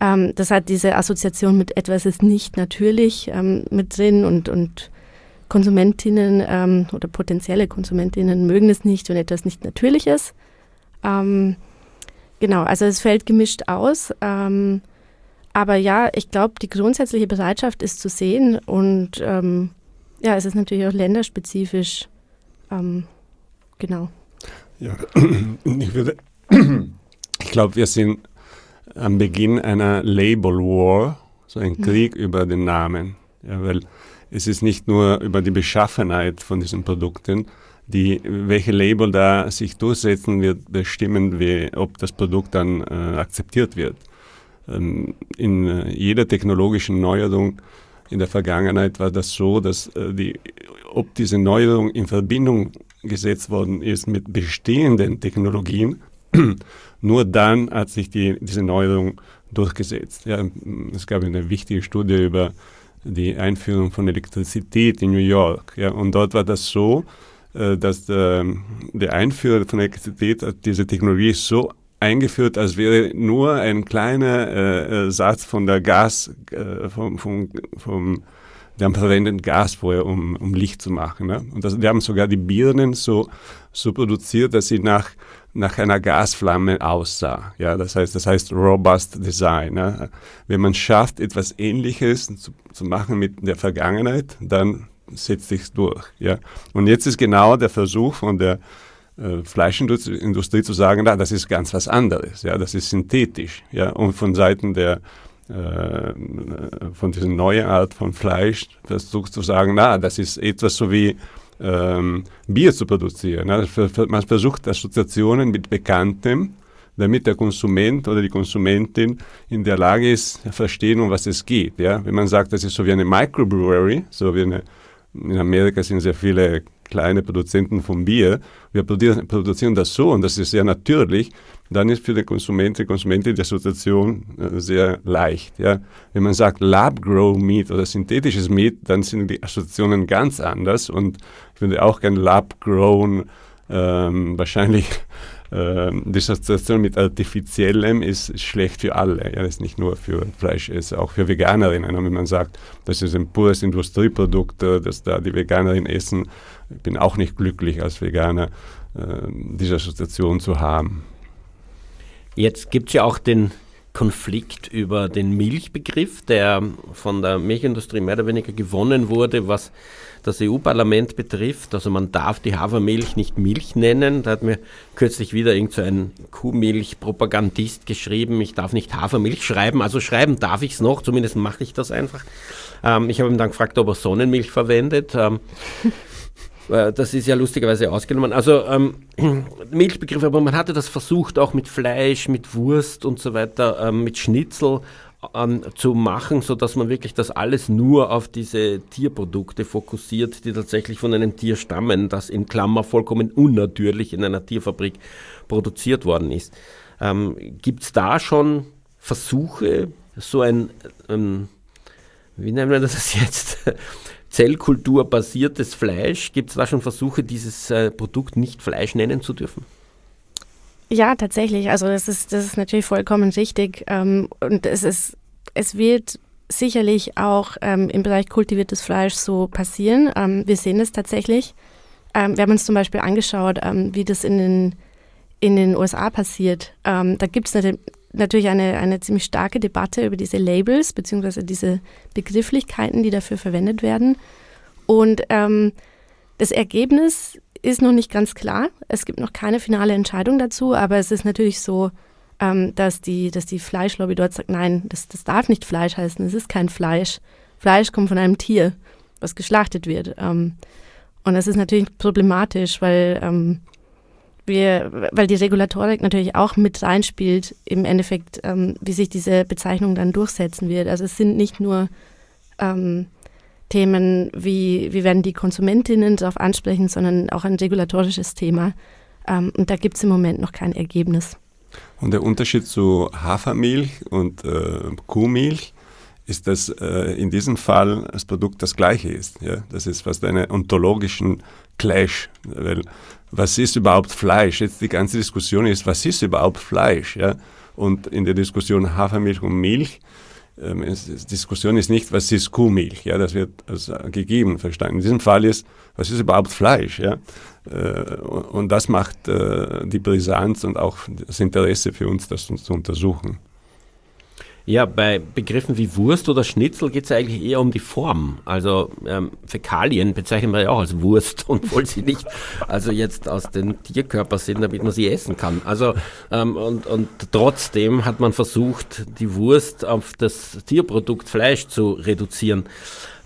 [SPEAKER 4] Ähm, das hat diese Assoziation mit etwas ist nicht natürlich ähm, mit drin und, und Konsumentinnen ähm, oder potenzielle Konsumentinnen mögen es nicht, wenn etwas nicht natürlich ist. Ähm, genau, also es fällt gemischt aus. Aber ja, ich glaube, die grundsätzliche Bereitschaft ist zu sehen und ähm, ja, es ist natürlich auch länderspezifisch. Ähm, genau.
[SPEAKER 2] Ja, ich würde, ich glaube, wir sind am Beginn einer Label War, so ein mhm. Krieg mhm. über den Namen. Ja, weil es ist nicht nur über die Beschaffenheit von diesen Produkten, die, welche Label da sich durchsetzen wird, bestimmen, wie, ob das Produkt dann äh, akzeptiert wird. Ähm, in äh, jeder technologischen Neuerung in der Vergangenheit war das so, dass äh, die, ob diese Neuerung in Verbindung gesetzt worden ist mit bestehenden Technologien, nur dann hat sich die, diese Neuerung durchgesetzt. Ja, es gab eine wichtige Studie über die Einführung von Elektrizität in New York. Ja, und dort war das so, äh, dass der, der Einführer von Elektrizität diese Technologie so eingeführt, als wäre nur ein kleiner äh, äh, Satz von der Gas, äh, vom, vom, vom die haben verwendet Gas vorher, um, um Licht zu machen. Ne? Und das, die haben sogar die Birnen so, so produziert, dass sie nach, nach einer Gasflamme aussah. Ja? Das, heißt, das heißt Robust Design. Ne? Wenn man schafft, etwas Ähnliches zu, zu machen mit der Vergangenheit, dann setzt sich durch. Ja? Und jetzt ist genau der Versuch von der Fleischindustrie zu sagen, na, das ist ganz was anderes, ja, das ist synthetisch, ja, und von Seiten der äh, von dieser neuen Art von Fleisch versucht zu sagen, na, das ist etwas so wie ähm, Bier zu produzieren. Ne? Man versucht Assoziationen mit Bekanntem, damit der Konsument oder die Konsumentin in der Lage ist, verstehen, um was es geht. Ja? Wenn man sagt, das ist so wie eine Microbrewery, so wie eine, in Amerika sind sehr viele kleine Produzenten von Bier, wir produzieren das so und das ist sehr natürlich, dann ist für den Konsumenten, Konsumentin die Assoziation äh, sehr leicht. Ja. Wenn man sagt Lab-Grow Meat oder synthetisches Meat, dann sind die Assoziationen ganz anders und ich würde auch gerne Lab-Grown ähm, wahrscheinlich die Assoziation mit Artifiziellem ist schlecht für alle. Ja, das ist nicht nur für Fleisch, ist auch für Veganerinnen. Und wenn man sagt, das ist ein pures Industrieprodukt, äh, das da die Veganerinnen essen, ich bin auch nicht glücklich als Veganer, äh, diese Assoziation zu haben.
[SPEAKER 3] Jetzt gibt es ja auch den Konflikt über den Milchbegriff, der von der Milchindustrie mehr oder weniger gewonnen wurde, was das EU-Parlament betrifft. Also man darf die Hafermilch nicht Milch nennen. Da hat mir kürzlich wieder irgend so ein Kuhmilch-Propagandist geschrieben, ich darf nicht Hafermilch schreiben. Also schreiben darf ich es noch, zumindest mache ich das einfach. Ähm, ich habe ihm dann gefragt, ob er Sonnenmilch verwendet. Ähm, äh, das ist ja lustigerweise ausgenommen. Also ähm, Milchbegriff, aber man hatte das versucht auch mit Fleisch, mit Wurst und so weiter, ähm, mit Schnitzel ähm, zu machen, sodass man wirklich das alles nur auf diese Tierprodukte fokussiert, die tatsächlich von einem Tier stammen, das in Klammer vollkommen unnatürlich in einer Tierfabrik produziert worden ist. Ähm, Gibt es da schon Versuche, so ein, ähm, wie nennen wir das jetzt? Zellkulturbasiertes Fleisch. Gibt es da schon Versuche, dieses äh, Produkt nicht Fleisch nennen zu dürfen?
[SPEAKER 4] Ja, tatsächlich. Also das ist, das ist natürlich vollkommen richtig. Ähm, und es ist, es wird sicherlich auch ähm, im Bereich kultiviertes Fleisch so passieren. Ähm, wir sehen es tatsächlich. Wir haben uns zum Beispiel angeschaut, wie das in den, in den USA passiert. Da gibt es natürlich eine, eine ziemlich starke Debatte über diese Labels beziehungsweise diese Begrifflichkeiten, die dafür verwendet werden. Und ähm, das Ergebnis ist noch nicht ganz klar. Es gibt noch keine finale Entscheidung dazu, aber es ist natürlich so, ähm, dass, die, dass die Fleischlobby dort sagt, nein, das, das darf nicht Fleisch heißen, es ist kein Fleisch. Fleisch kommt von einem Tier, was geschlachtet wird. Ähm, und das ist natürlich problematisch, weil ähm, wir, weil die Regulatorik natürlich auch mit reinspielt, im Endeffekt, ähm, wie sich diese Bezeichnung dann durchsetzen wird. Also es sind nicht nur ähm, Themen, wie, wie werden die Konsumentinnen darauf ansprechen, sondern auch ein regulatorisches Thema. Ähm, und da gibt es im Moment noch kein Ergebnis.
[SPEAKER 2] Und der Unterschied zu Hafermilch und äh, Kuhmilch ist, dass äh, in diesem Fall das Produkt das gleiche ist. Ja? Das ist fast einen ontologischen Clash. Weil was ist überhaupt Fleisch? Jetzt die ganze Diskussion ist, was ist überhaupt Fleisch? Ja? Und in der Diskussion Hafermilch und Milch, ähm, ist, Diskussion ist nicht, was ist Kuhmilch? Ja, das wird als gegeben verstanden. In diesem Fall ist, was ist überhaupt Fleisch? Ja? Äh, und das macht äh, die Brisanz und auch das Interesse für uns, das uns zu untersuchen.
[SPEAKER 3] Ja, bei Begriffen wie Wurst oder Schnitzel geht es eigentlich eher um die Form. Also ähm, Fäkalien bezeichnen wir ja auch als Wurst, obwohl sie nicht also jetzt aus dem Tierkörper sind, damit man sie essen kann. Also ähm, und, und trotzdem hat man versucht, die Wurst auf das Tierprodukt Fleisch zu reduzieren.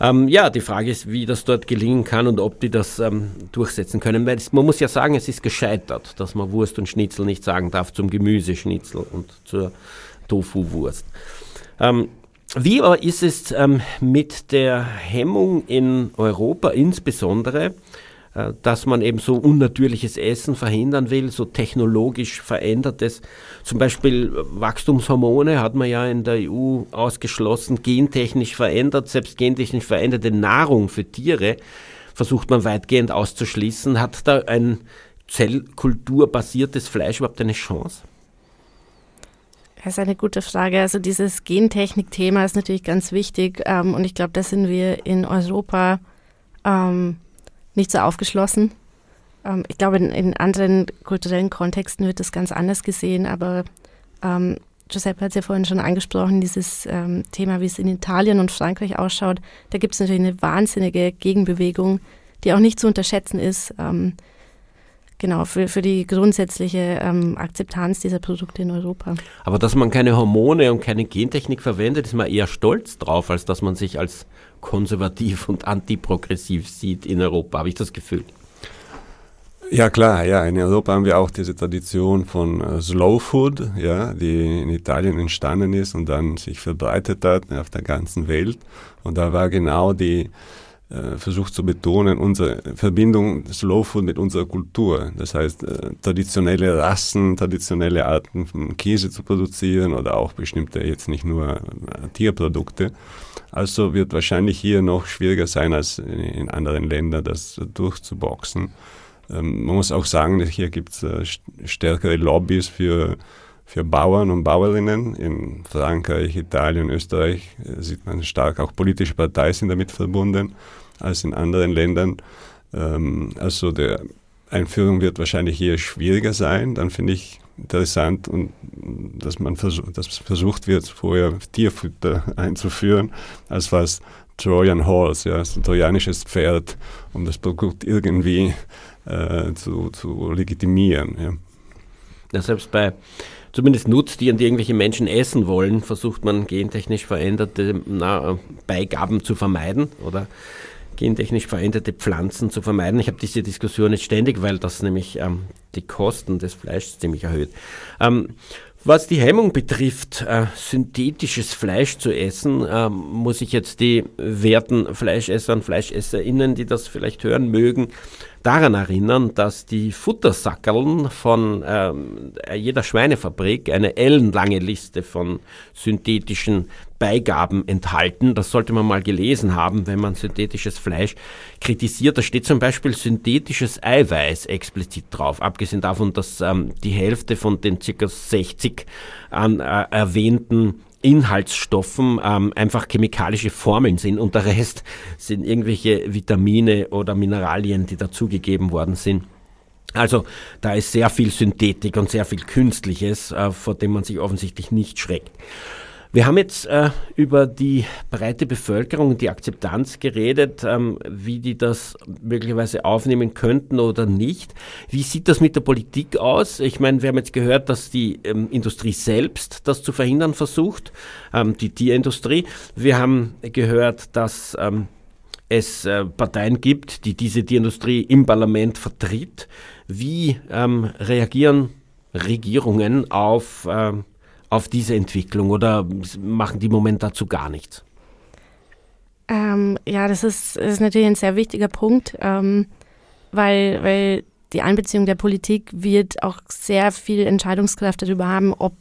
[SPEAKER 3] Ähm, ja, die Frage ist, wie das dort gelingen kann und ob die das ähm, durchsetzen können. Weil es, man muss ja sagen, es ist gescheitert, dass man Wurst und Schnitzel nicht sagen darf zum Gemüseschnitzel und zur Tofu-Wurst. Ähm, wie aber ist es ähm, mit der Hemmung in Europa insbesondere, äh, dass man eben so unnatürliches Essen verhindern will, so technologisch verändertes, zum Beispiel Wachstumshormone hat man ja in der EU ausgeschlossen, gentechnisch verändert, selbst gentechnisch veränderte Nahrung für Tiere versucht man weitgehend auszuschließen. Hat da ein zellkulturbasiertes Fleisch überhaupt eine Chance?
[SPEAKER 4] Das ist eine gute Frage. Also dieses Gentechnik-Thema ist natürlich ganz wichtig ähm, und ich glaube, da sind wir in Europa ähm, nicht so aufgeschlossen. Ähm, ich glaube, in, in, anderen kulturellen Kontexten wird das ganz anders gesehen, aber ähm, Giuseppe hat es ja vorhin schon angesprochen, dieses ähm, Thema, wie es in Italien und Frankreich ausschaut. Da gibt es natürlich eine wahnsinnige Gegenbewegung, die auch nicht zu unterschätzen ist. Genau, für, für die grundsätzliche ähm, Akzeptanz dieser Produkte in Europa.
[SPEAKER 3] Aber dass man keine Hormone und keine Gentechnik verwendet, ist man eher stolz drauf, als dass man sich als konservativ und antiprogressiv sieht in Europa, habe ich das Gefühl.
[SPEAKER 2] Ja klar, ja. In Europa haben wir auch diese Tradition von uh, Slow Food, ja, die in Italien entstanden ist und dann sich verbreitet hat auf der ganzen Welt. Und da war genau die äh, versucht zu betonen, unsere Verbindung Slow Food mit unserer Kultur. Das heißt, äh, traditionelle Rassen, traditionelle Arten von Käse zu produzieren oder auch bestimmte, jetzt nicht nur äh, Tierprodukte. Also wird wahrscheinlich hier noch schwieriger sein als in, anderen Ländern, das durchzuboxen. Ähm, man muss auch sagen, hier gibt es äh, stärkere Lobbys für für Bauern und Bauerinnen. In Frankreich, Italien, Österreich äh, sieht man stark, auch politische Parteien sind damit verbunden als in anderen Ländern. Ähm, also der Einführung wird wahrscheinlich hier schwieriger sein. Dann finde ich interessant, und, dass man versucht, dass versucht wird, vorher Tierfutter einzuführen, als was Trojan Horse, ja, ein trojanisches Pferd, um das Produkt irgendwie äh, zu, zu legitimieren. Ja.
[SPEAKER 3] ja. selbst bei zumindest Nutztieren, die irgendwelche Menschen essen wollen, versucht man gentechnisch veränderte na, Beigaben zu vermeiden oder gentechnisch veränderte Pflanzen zu vermeiden. Ich habe diese Diskussion jetzt ständig, weil das nämlich ähm, die Kosten des Fleischs ziemlich erhöht. Ähm, was die Hemmung betrifft, äh, synthetisches Fleisch zu essen, äh, muss ich jetzt die werten Fleischesser und FleischesserInnen, die das vielleicht hören mögen, daran erinnern, dass die Futtersackerln von ähm, jeder Schweinefabrik eine ellenlange Liste von synthetischen Beigaben enthalten. Das sollte man mal gelesen haben, wenn man synthetisches Fleisch kritisiert. Da steht zum Beispiel synthetisches Eiweiß explizit drauf, abgesehen davon, dass ähm, die Hälfte von den ca. 60 an äh, erwähnten Inhaltsstoffen ähm, einfach chemikalische Formeln sind und der Rest sind irgendwelche Vitamine oder Mineralien, die dazugegeben worden sind. Also da ist sehr viel Synthetik und sehr viel Künstliches, äh, vor dem man sich offensichtlich nicht schreckt. Wir haben jetzt äh, über die breite Bevölkerung und die Akzeptanz geredet, ähm, wie die das möglicherweise aufnehmen könnten oder nicht. Wie sieht das mit der Politik aus? Ich meine, wir haben jetzt gehört, dass die ähm, Industrie selbst das zu verhindern versucht, ähm, die Tierindustrie. Wir haben gehört, dass ähm, es äh, Parteien gibt, die diese Tierindustrie im Parlament vertritt. Wie ähm, reagieren Regierungen auf ähm, auf diese Entwicklung oder machen die im Moment dazu gar nichts?
[SPEAKER 4] Ähm, ja, das ist, ist natürlich ein sehr wichtiger Punkt, ähm, weil, weil die Einbeziehung der Politik wird auch sehr viel Entscheidungskraft darüber haben, ob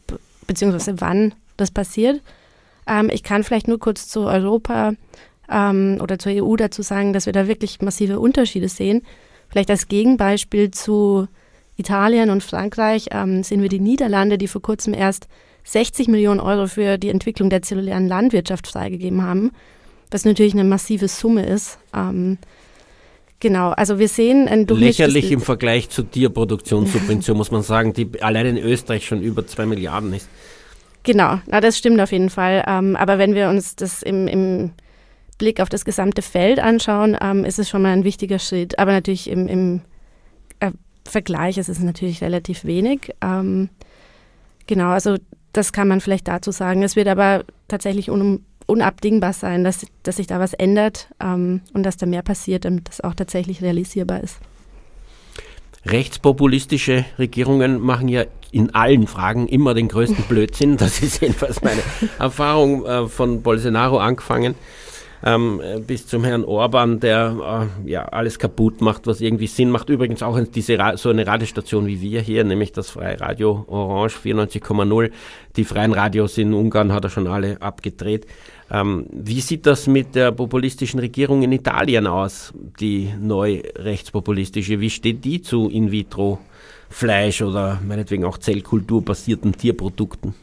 [SPEAKER 4] bzw. wann das passiert. Ähm, ich kann vielleicht nur kurz zu Europa ähm, oder zur EU dazu sagen, dass wir da wirklich massive Unterschiede sehen. Vielleicht als Gegenbeispiel zu Italien und Frankreich ähm, sehen wir die Niederlande, die vor kurzem erst 60 Millionen Euro für die Entwicklung der zellulären Landwirtschaft freigegeben haben, was natürlich eine massive Summe ist. Ähm, Genau, also wir sehen ein
[SPEAKER 3] Lächerlich im Vergleich zur Tierproduktionssubvention, muss man sagen, die allein in Österreich schon über zwei Milliarden ist.
[SPEAKER 4] Genau, na, das stimmt auf jeden Fall. Ähm, aber wenn wir uns das im, im, Blick auf das gesamte Feld anschauen, ähm, ist es schon mal ein wichtiger Schritt. Aber natürlich im, im äh, Vergleich ist es natürlich relativ wenig. Ähm, genau, also das kann man vielleicht dazu sagen. Es wird aber tatsächlich un unabdingbar sein, dass, dass sich da was ändert ähm, und dass da mehr passiert, damit das auch tatsächlich realisierbar ist.
[SPEAKER 3] Rechtspopulistische Regierungen machen ja in allen Fragen immer den größten Blödsinn. Das ist jedenfalls meine Erfahrung äh, von Bolsonaro angefangen ähm, bis zum Herrn Orban, der äh, ja alles kaputt macht, was irgendwie Sinn macht. Übrigens auch diese so eine Radiostation wie wir hier, nämlich das Freie Radio Orange 94,0. Die freien Radios in Ungarn hat er schon alle abgedreht. Ähm, wie sieht das mit der populistischen Regierung in Italien aus, die neu rechtspopulistische? Wie steht die zu In-vitro? Fleisch oder meinetwegen auch zellkulturbasierten Tierprodukten?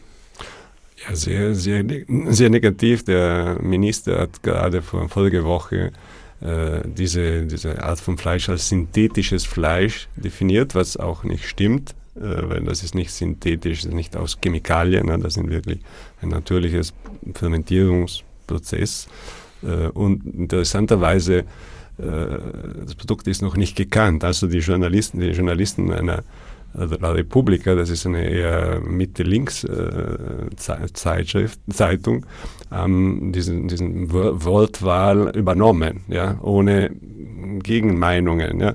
[SPEAKER 2] Ja, sehr, sehr, sehr negativ. Der Minister hat gerade vor vorige Woche äh, diese, diese Art von Fleisch als synthetisches Fleisch definiert, was auch nicht stimmt, äh, weil das ist nicht synthetisch, nicht aus Chemikalien, ne, das ist wirklich ein natürliches Fermentierungsprozess. Äh, und interessanterweise, äh, das Produkt ist noch nicht gekannt. Also die Journalisten, die Journalisten einer La Repubblica, das ist eine eher Mitte-Links-Zeitschrift, Zeitung, ähm, diesen, diesen Wortwahl übernommen, ja, ohne Gegenmeinungen, ja.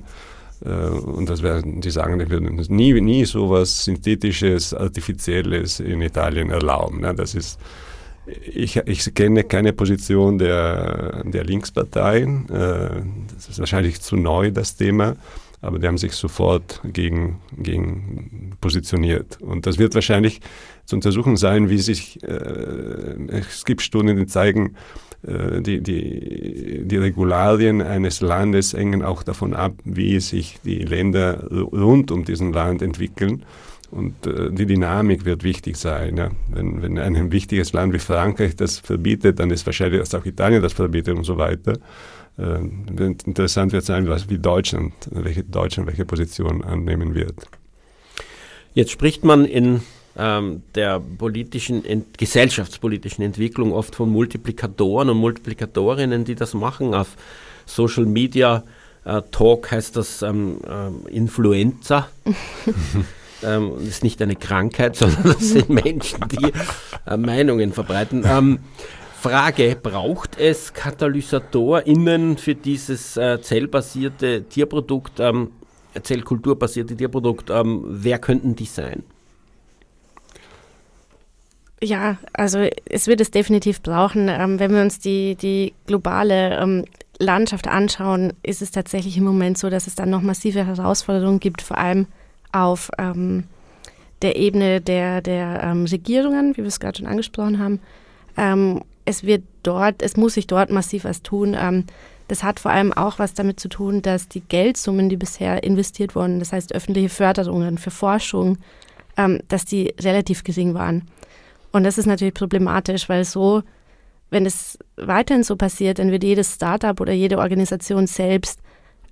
[SPEAKER 2] Äh, und das werden, die sagen, die würden nie, nie sowas Synthetisches, Artifizielles in Italien erlauben. Ja. Das ist ich, ich, kenne keine Position der, der Linksparteien. Äh, das ist wahrscheinlich zu neu, das Thema. Aber die haben sich sofort gegen, gegen positioniert. Und das wird wahrscheinlich zu untersuchen sein, wie sich, äh, es gibt Studien, die zeigen, äh, die, die, die Regularien eines Landes hängen auch davon ab, wie sich die Länder rund um diesen Land entwickeln. Und äh, die Dynamik wird wichtig sein. Ja. Wenn, wenn ein wichtiges Land wie Frankreich das verbietet, dann ist wahrscheinlich, dass auch Italien das verbietet und so weiter. Äh, interessant wird sein, was, wie Deutschland, welche Deutschland welche Position annehmen wird.
[SPEAKER 3] Jetzt spricht man in ähm, der politischen, ent gesellschaftspolitischen Entwicklung oft von Multiplikatoren und Multiplikatorinnen, die das machen. Auf Social Media äh, Talk heißt das ähm, äh, Influencer. ähm, das ist nicht eine Krankheit, sondern das sind Menschen, die äh, Meinungen verbreiten. Ähm, Frage, braucht es KatalysatorInnen für dieses äh, zellbasierte Tierprodukt, ähm, zellkulturbasierte Tierprodukt? Ähm, wer könnten die sein?
[SPEAKER 4] Ja, also es wird es definitiv brauchen. Ähm, wenn wir uns die, die globale ähm, Landschaft anschauen, ist es tatsächlich im Moment so, dass es dann noch massive Herausforderungen gibt, vor allem auf ähm, der Ebene der, der ähm, Regierungen, wie wir es gerade schon angesprochen haben. Ähm, es wird dort, es muss sich dort massiv was tun. Ähm, das hat vor allem auch was damit zu tun, dass die Geldsummen, die bisher investiert wurden, das heißt öffentliche Förderungen für Forschung, dass die relativ gering waren. Und das ist natürlich problematisch, weil so, wenn es weiterhin so passiert, dann wird jedes Startup oder jede Organisation selbst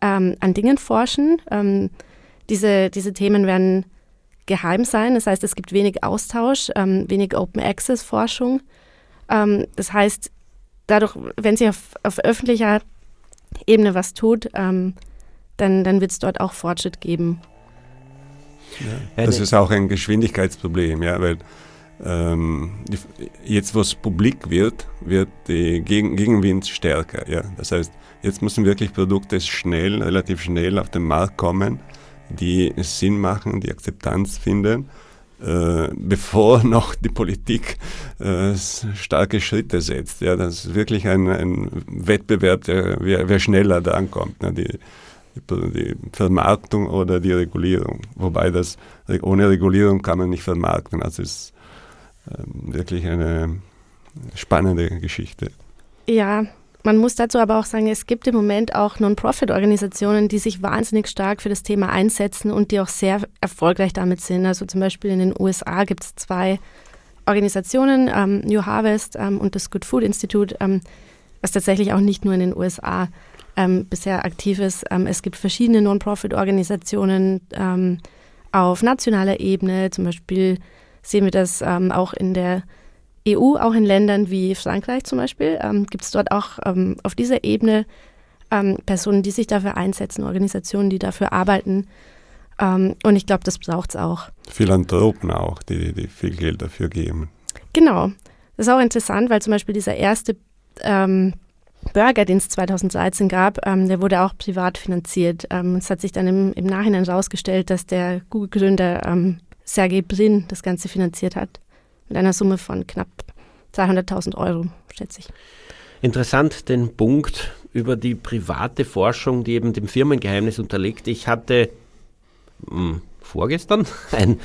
[SPEAKER 4] ähm, an Dingen forschen. Ähm, diese, diese Themen werden geheim sein. Das heißt, es gibt wenig Austausch, ähm, wenig Open Access Forschung. Ähm, das heißt, dadurch, wenn sich auf, auf öffentlicher Ebene was tut, ähm, dann, dann wird es dort auch Fortschritt geben.
[SPEAKER 2] Ja. Das ist auch ein Geschwindigkeitsproblem, ja, weil ähm, die, jetzt, wo es publik wird, wird der Gegen Gegenwind stärker. Ja? Das heißt, jetzt müssen wirklich Produkte schnell, relativ schnell auf den Markt kommen, die Sinn machen, die Akzeptanz finden, äh, bevor noch die Politik äh, starke Schritte setzt. Ja? Das ist wirklich ein, ein Wettbewerb, der, wer, wer, schneller da ankommt. Ne? Die, die Vermarktung oder die Regulierung. Wobei das ohne Regulierung kann man nicht vermarkten. Also es ähm, wirklich eine spannende Geschichte.
[SPEAKER 4] Ja, man muss dazu aber auch sagen, es gibt im Moment auch Non-Profit-Organisationen, die sich wahnsinnig stark für das Thema einsetzen und die auch sehr erfolgreich damit sind. Also zum Beispiel in den USA gibt es zwei Organisationen, ähm, New Harvest ähm, und das Good Food Institute, ähm, was tatsächlich auch nicht nur in den USA ähm, bisher aktiv ist. Ähm, es gibt verschiedene Non-Profit-Organisationen auf nationaler Ebene, zum Beispiel sehen wir das ähm, auch in der EU, auch in Ländern wie Frankreich zum Beispiel, ähm, gibt es dort auch ähm, auf dieser Ebene ähm, Personen, die sich dafür einsetzen, Organisationen, die dafür arbeiten. Ähm, und ich glaube, das braucht es auch.
[SPEAKER 2] Philanthropen auch, die, die viel Geld dafür geben.
[SPEAKER 4] Genau. Das ist auch interessant, weil zum Beispiel dieser erste ähm, Burger, den es 2013 gab, ähm, der wurde auch privat finanziert. Ähm, es hat sich dann im, im Nachhinein herausgestellt, dass der Google-Gründer ähm, Sergey Brin das Ganze finanziert hat. Mit einer Summe von knapp 200.000 Euro, schätze ich.
[SPEAKER 3] Interessant den Punkt über die private Forschung, die eben dem Firmengeheimnis unterliegt. Ich hatte mh, hm, vorgestern ein,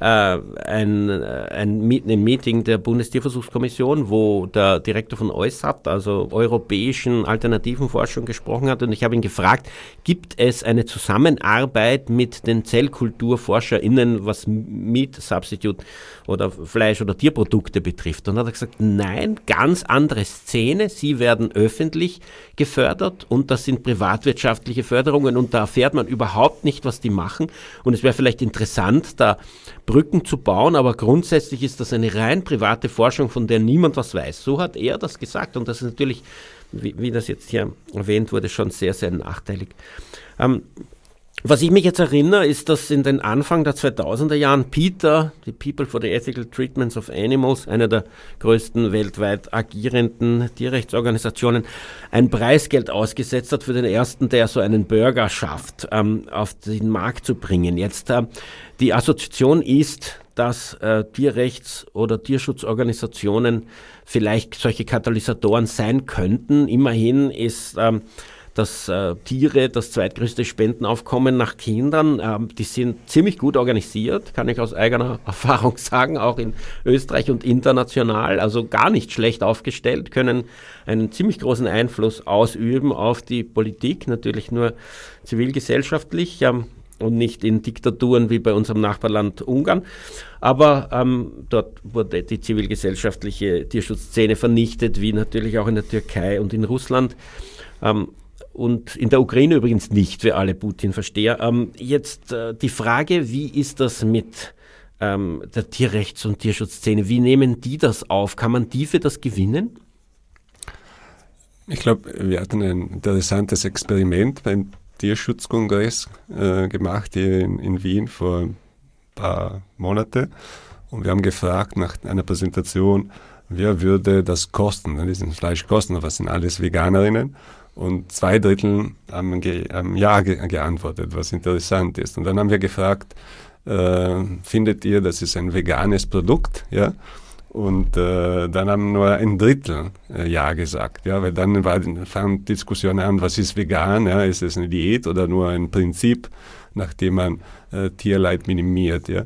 [SPEAKER 3] äh, ein, äh, ein, ein, Meeting der Bundestierversuchskommission, wo der Direktor von EUSAT, also Europäischen Alternativen Forschung, gesprochen hat. Und ich habe ihn gefragt, gibt es eine Zusammenarbeit mit den ZellkulturforscherInnen, was Meat Substitute oder Fleisch- oder Tierprodukte betrifft? Und hat er gesagt, nein, ganz andere Szene. Sie werden öffentlich gefördert und das sind privatwirtschaftliche Förderungen und da erfährt man überhaupt nicht, was die machen. Und es wäre vielleicht interessant, da Brücken zu bauen, aber grundsätzlich ist das eine rein private Forschung, von der niemand was weiß. So hat er das gesagt und das ist natürlich, wie, wie das jetzt hier erwähnt wurde, schon sehr, sehr nachteilig. Ähm, was ich mich jetzt erinnere, ist, dass in den Anfang der 2000er Jahren Peter, die People for the Ethical Treatments of Animals, eine der größten weltweit agierenden Tierrechtsorganisationen, ein Preisgeld ausgesetzt hat für den ersten, der so einen Burger schafft, ähm, auf den Markt zu bringen. Jetzt, äh, die Assoziation ist dass äh, Tierrechts- oder Tierschutzorganisationen vielleicht solche Katalysatoren sein könnten. Immerhin ist ähm, dass äh, Tiere das zweitgrößte Spendenaufkommen nach Kindern. Ähm, die sind ziemlich gut organisiert, kann ich aus eigener Erfahrung sagen, auch in Österreich und international. Also gar nicht schlecht aufgestellt, können einen ziemlich großen Einfluss ausüben auf die Politik, natürlich nur zivilgesellschaftlich. Ähm, und nicht in Diktaturen wie bei unserem Nachbarland Ungarn. Aber ähm, dort wurde die zivilgesellschaftliche Tierschutzszene vernichtet, wie natürlich auch in der Türkei und in Russland. Ähm, und in der Ukraine übrigens nicht, für alle Putin-Versteher. Ähm, jetzt äh, die Frage, wie ist das mit ähm, der Tierrechts- und Tierschutzszene? Wie nehmen die das auf? Kann man die für das gewinnen?
[SPEAKER 2] Ich glaube, wir hatten ein interessantes Experiment beim Tierschutzkongress äh, gemacht hier in, in, Wien vor ein paar Monaten. Und wir haben gefragt nach einer Präsentation, wer würde das kosten, diesen Fleisch kosten, was sind alles Veganerinnen? Und zwei Drittel haben, ge haben Ja ge geantwortet, was interessant ist. Und dann haben wir gefragt, äh, findet ihr, das ist ein veganes Produkt? Ja? Und äh, dann haben nur ein Drittel äh, Ja gesagt, ja, weil dann war, fand Diskussion an, was ist vegan, ja, ist es eine Diät oder nur ein Prinzip, nachdem man äh, Tierleid minimiert, ja.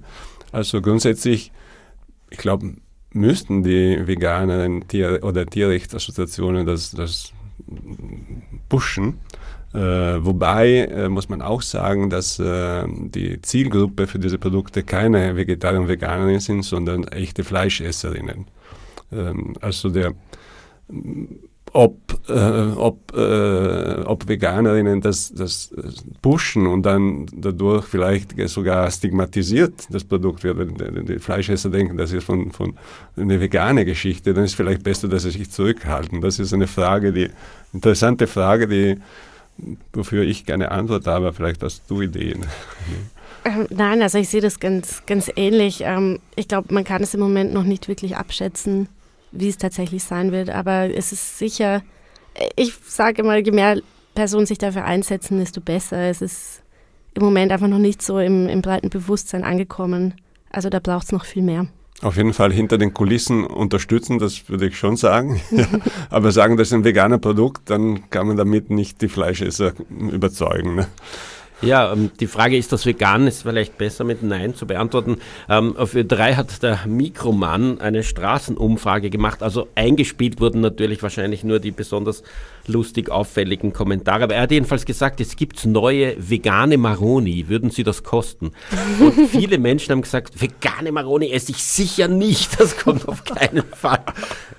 [SPEAKER 2] Also grundsätzlich, ich glaube, müssten die veganen Tier- oder Tierrechtsassoziationen das, das pushen. Äh, wobei äh, muss man auch sagen, dass äh, die Zielgruppe für diese Produkte keine Vegetarier und Veganerinnen sind, sondern echte Fleischesserinnen. Ähm, also der ob, äh, ob, äh, ob Veganerinnen das, das pushen und dann dadurch vielleicht sogar stigmatisiert das Produkt wird. Wenn die Fleischesser denken, das ist von, von eine vegane Geschichte, dann ist vielleicht besser, dass sie sich zurückhalten. Das ist eine Frage, die interessante Frage, die wofür ich gerne Antwort habe. Vielleicht hast du Ideen.
[SPEAKER 4] Ähm, nein, also ich sehe das ganz, ganz ähnlich. Ähm, ich glaube, man kann es im Moment noch nicht wirklich abschätzen wie es tatsächlich sein wird. Aber es ist sicher, ich sage immer, je mehr Personen sich dafür einsetzen, desto besser. Es ist im Moment einfach noch nicht so im, im breiten Bewusstsein angekommen. Also da braucht es noch viel mehr.
[SPEAKER 2] Auf jeden Fall hinter den Kulissen unterstützen, das würde ich schon sagen. ja. Aber sagen, das ist ein veganer Produkt, dann kann man damit nicht die Fleischesser überzeugen. Ne?
[SPEAKER 3] Ja, ähm, die Frage ist das vegan, ist vielleicht besser mit Nein zu beantworten. Ähm, auf Ö3 hat der Mikromann eine Straßenumfrage gemacht. Also eingespielt wurden natürlich wahrscheinlich nur die besonders lustig auffälligen Kommentare. Aber er hat jedenfalls gesagt, es gibt neue vegane Maroni. Würden Sie das kosten? Und viele Menschen haben gesagt, vegane Maroni esse ich sicher nicht. Das kommt auf keinen Fall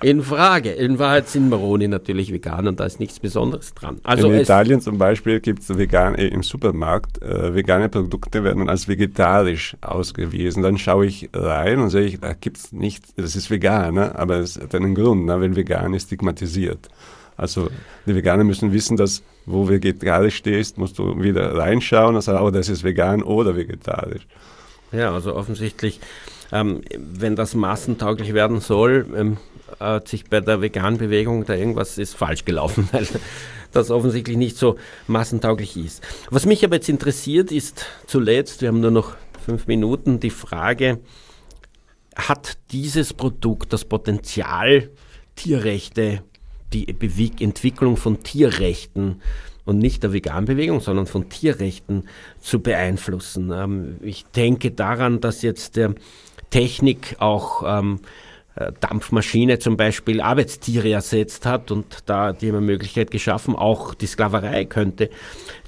[SPEAKER 3] in Frage. In Wahrheit sind Maroni natürlich vegan und da ist nichts Besonderes dran.
[SPEAKER 2] Also in Italien zum Beispiel gibt es vegan äh, im Supermarkt äh, vegane Produkte werden als vegetarisch ausgewiesen. Dann schaue ich rein und sehe ich, da gibt es nichts, das ist vegan, ne? aber es hat einen Grund, ne? wenn vegan ist stigmatisiert. Also die Veganer müssen wissen, dass wo vegetarisch stehst, musst du wieder reinschauen und sagen, oh, das ist vegan oder vegetarisch.
[SPEAKER 3] Ja, also offensichtlich, ähm, wenn das massentauglich werden soll, ähm, hat sich bei der veganen Bewegung da irgendwas ist falsch gelaufen, weil das offensichtlich nicht so massentauglich ist. Was mich aber jetzt interessiert, ist zuletzt, wir haben nur noch fünf Minuten, die Frage, hat dieses Produkt das Potenzial, Tierrechte, die Entwicklung von Tierrechten und nicht der Veganbewegung, sondern von Tierrechten zu beeinflussen. Ähm, ich denke daran, dass jetzt der Technik auch ähm, äh, Dampfmaschine zum Beispiel Arbeitstiere ersetzt hat und da die Möglichkeit geschaffen, auch die Sklaverei könnte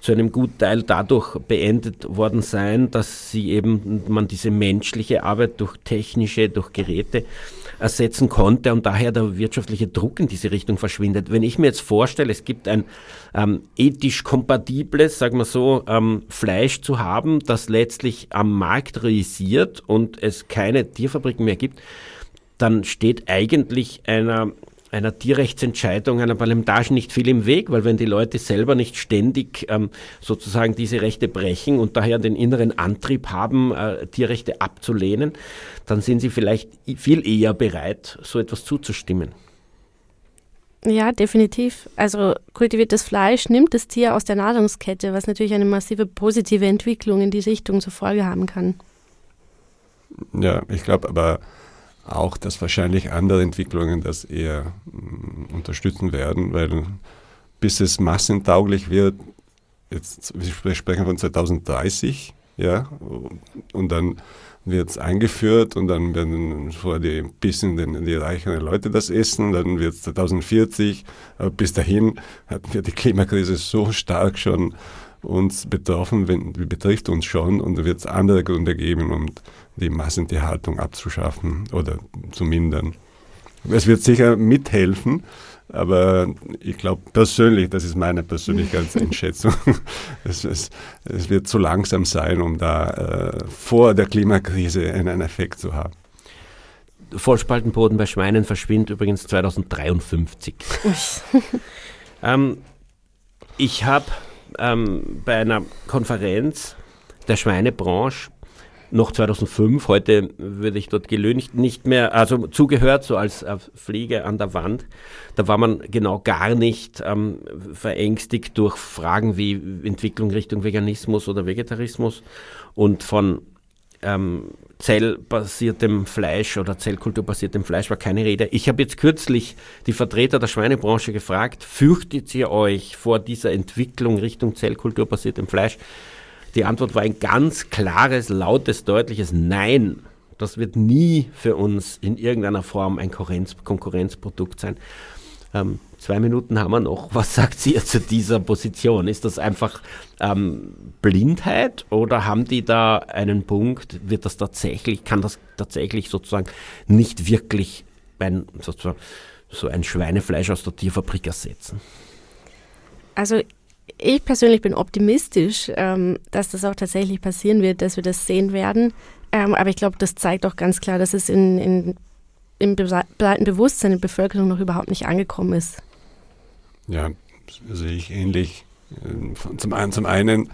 [SPEAKER 3] zu einem guten Teil dadurch beendet worden sein, dass sie eben man diese menschliche Arbeit durch technische, durch Geräte ersetzen konnte und daher der wirtschaftliche Druck in diese Richtung verschwindet. Wenn ich mir jetzt vorstelle, es gibt ein ähm, ethisch kompatibles, sagen wir so, ähm, Fleisch zu haben, das letztlich am Markt realisiert und es keine Tierfabriken mehr gibt, dann steht eigentlich einer, einer Tierrechtsentscheidung, einer Parlamentage nicht viel im Weg, weil wenn die Leute selber nicht ständig ähm, sozusagen diese Rechte brechen und daher den inneren Antrieb haben, äh, Tierrechte abzulehnen, dann sind sie vielleicht viel eher bereit, so etwas zuzustimmen.
[SPEAKER 4] Ja, definitiv. Also kultiviertes Fleisch nimmt das Tier aus der Nahrungskette, was natürlich eine massive positive Entwicklung in die Richtung zur Folge haben kann.
[SPEAKER 2] Ja, ich glaube aber auch, dass wahrscheinlich andere Entwicklungen das eher mh, unterstützen werden, weil bis es massentauglich wird, jetzt, wir sprechen von 2030, ja, und dann wird es eingeführt und dann werden vor die bisschen die, die reicheren Leute das essen, dann wird es 2040, aber bis dahin hatten wir die Klimakrise so stark schon uns betroffen, wenn, betrifft uns schon und da wird es andere Gründe geben, um die Massentierhaltung abzuschaffen oder zu mindern. Es wird sicher mithelfen, aber ich glaube persönlich, das ist meine Persönlichkeitseinschätzung, es, es, es, wird zu langsam sein, um da äh, vor der Klimakrise einen Effekt zu haben.
[SPEAKER 3] Vollspaltenboden bei Schweinen verschwindet übrigens 2053. ähm, ich habe ähm, bei einer Konferenz der Schweinebranche noch 2005, heute würde ich dort gelöhnt, nicht mehr, also zugehört, so als äh, Fliege an der Wand. Da war man genau gar nicht ähm, verängstigt durch Fragen wie Entwicklung Richtung Veganismus oder Vegetarismus und von ähm, zellbasiertem Fleisch oder zellkulturbasiertem Fleisch war keine Rede. Ich habe jetzt kürzlich die Vertreter der Schweinebranche gefragt, fürchtet ihr euch vor dieser Entwicklung Richtung zellkulturbasiertem Fleisch? Die Antwort war ein ganz klares, lautes, deutliches Nein. Das wird nie für uns in irgendeiner Form ein Konkurrenzprodukt sein. Ähm, zwei Minuten haben wir noch. Was sagt ihr zu dieser Position? Ist das einfach ähm, Blindheit oder haben die da einen Punkt? Wird das tatsächlich, kann das tatsächlich sozusagen nicht wirklich ein, sozusagen, so ein Schweinefleisch aus der Tierfabrik ersetzen?
[SPEAKER 4] Also ich persönlich bin optimistisch, ähm, dass das auch tatsächlich passieren wird, dass wir das sehen werden. Ähm, aber ich glaube, das zeigt auch ganz klar, dass es in, in, im breiten Bewusstsein der Bevölkerung noch überhaupt nicht angekommen ist.
[SPEAKER 2] Ja, sehe ich ähnlich. Zum einen, zum einen,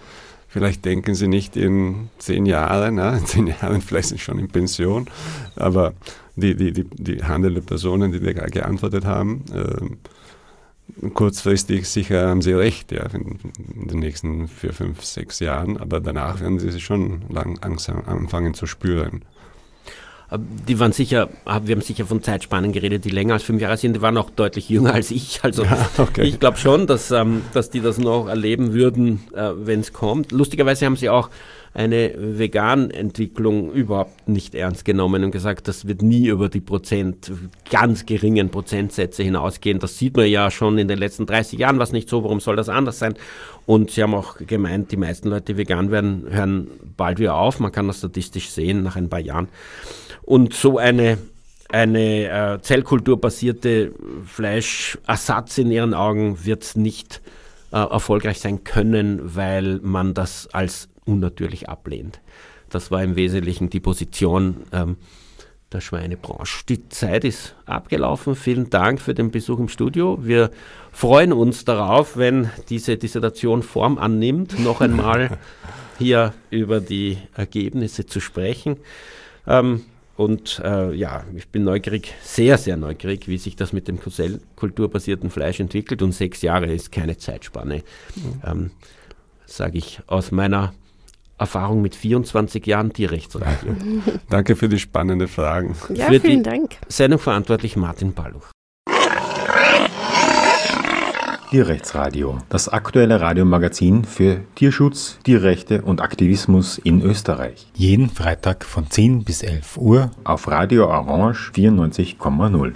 [SPEAKER 2] vielleicht denken Sie nicht in zehn Jahren, ne? in zehn Jahren vielleicht sind Sie schon in Pension, aber die, die, die, die handelnden Personen, die da geantwortet haben, äh, kurzfristig sicher haben Sie recht, ja, in, den nächsten vier, fünf, sechs Jahren, aber danach werden Sie sich schon langsam anfangen zu spüren.
[SPEAKER 3] Die waren sicher, wir haben sicher von Zeitspannen geredet, die länger als fünf Jahre sind. Die waren auch deutlich jünger als ich. Also ja, okay. ich glaube schon, dass, ähm, dass die das noch erleben würden, äh, wenn es kommt. Lustigerweise haben sie auch eine Vegan-Entwicklung überhaupt nicht ernst genommen und gesagt, das wird nie über die Prozent, ganz geringen Prozentsätze hinausgehen. Das sieht man ja schon in den letzten 30 Jahren, was nicht so, warum soll das anders sein? Und sie haben auch gemeint, die meisten Leute, die vegan werden, hören bald wieder auf. Man kann das statistisch sehen nach ein paar Jahren. Und so eine eine äh, zellkulturbasierte Fleischersatz in ihren Augen wird nicht äh, erfolgreich sein können, weil man das als unnatürlich ablehnt. Das war im Wesentlichen die Position ähm, der Schweinebranche. Die Zeit ist abgelaufen. Vielen Dank für den Besuch im Studio. Wir freuen uns darauf, wenn diese Dissertation Form annimmt, noch einmal hier über die Ergebnisse zu sprechen. Ähm, und äh, ja, ich bin neugierig, sehr, sehr neugierig, wie sich das mit dem kulturbasierten Fleisch entwickelt. Und sechs Jahre ist keine Zeitspanne, mhm. ähm, sage ich aus meiner Erfahrung mit 24 Jahren Tierrechtsradio.
[SPEAKER 2] Danke für die spannenden Fragen.
[SPEAKER 4] Ja, für vielen Dank.
[SPEAKER 3] Sendung verantwortlich Martin Balluch.
[SPEAKER 1] Tierrechtsradio, das aktuelle Radiomagazin für Tierschutz, Tierrechte und Aktivismus in Österreich. Jeden Freitag von 10 bis 11 Uhr auf Radio Orange 94,0.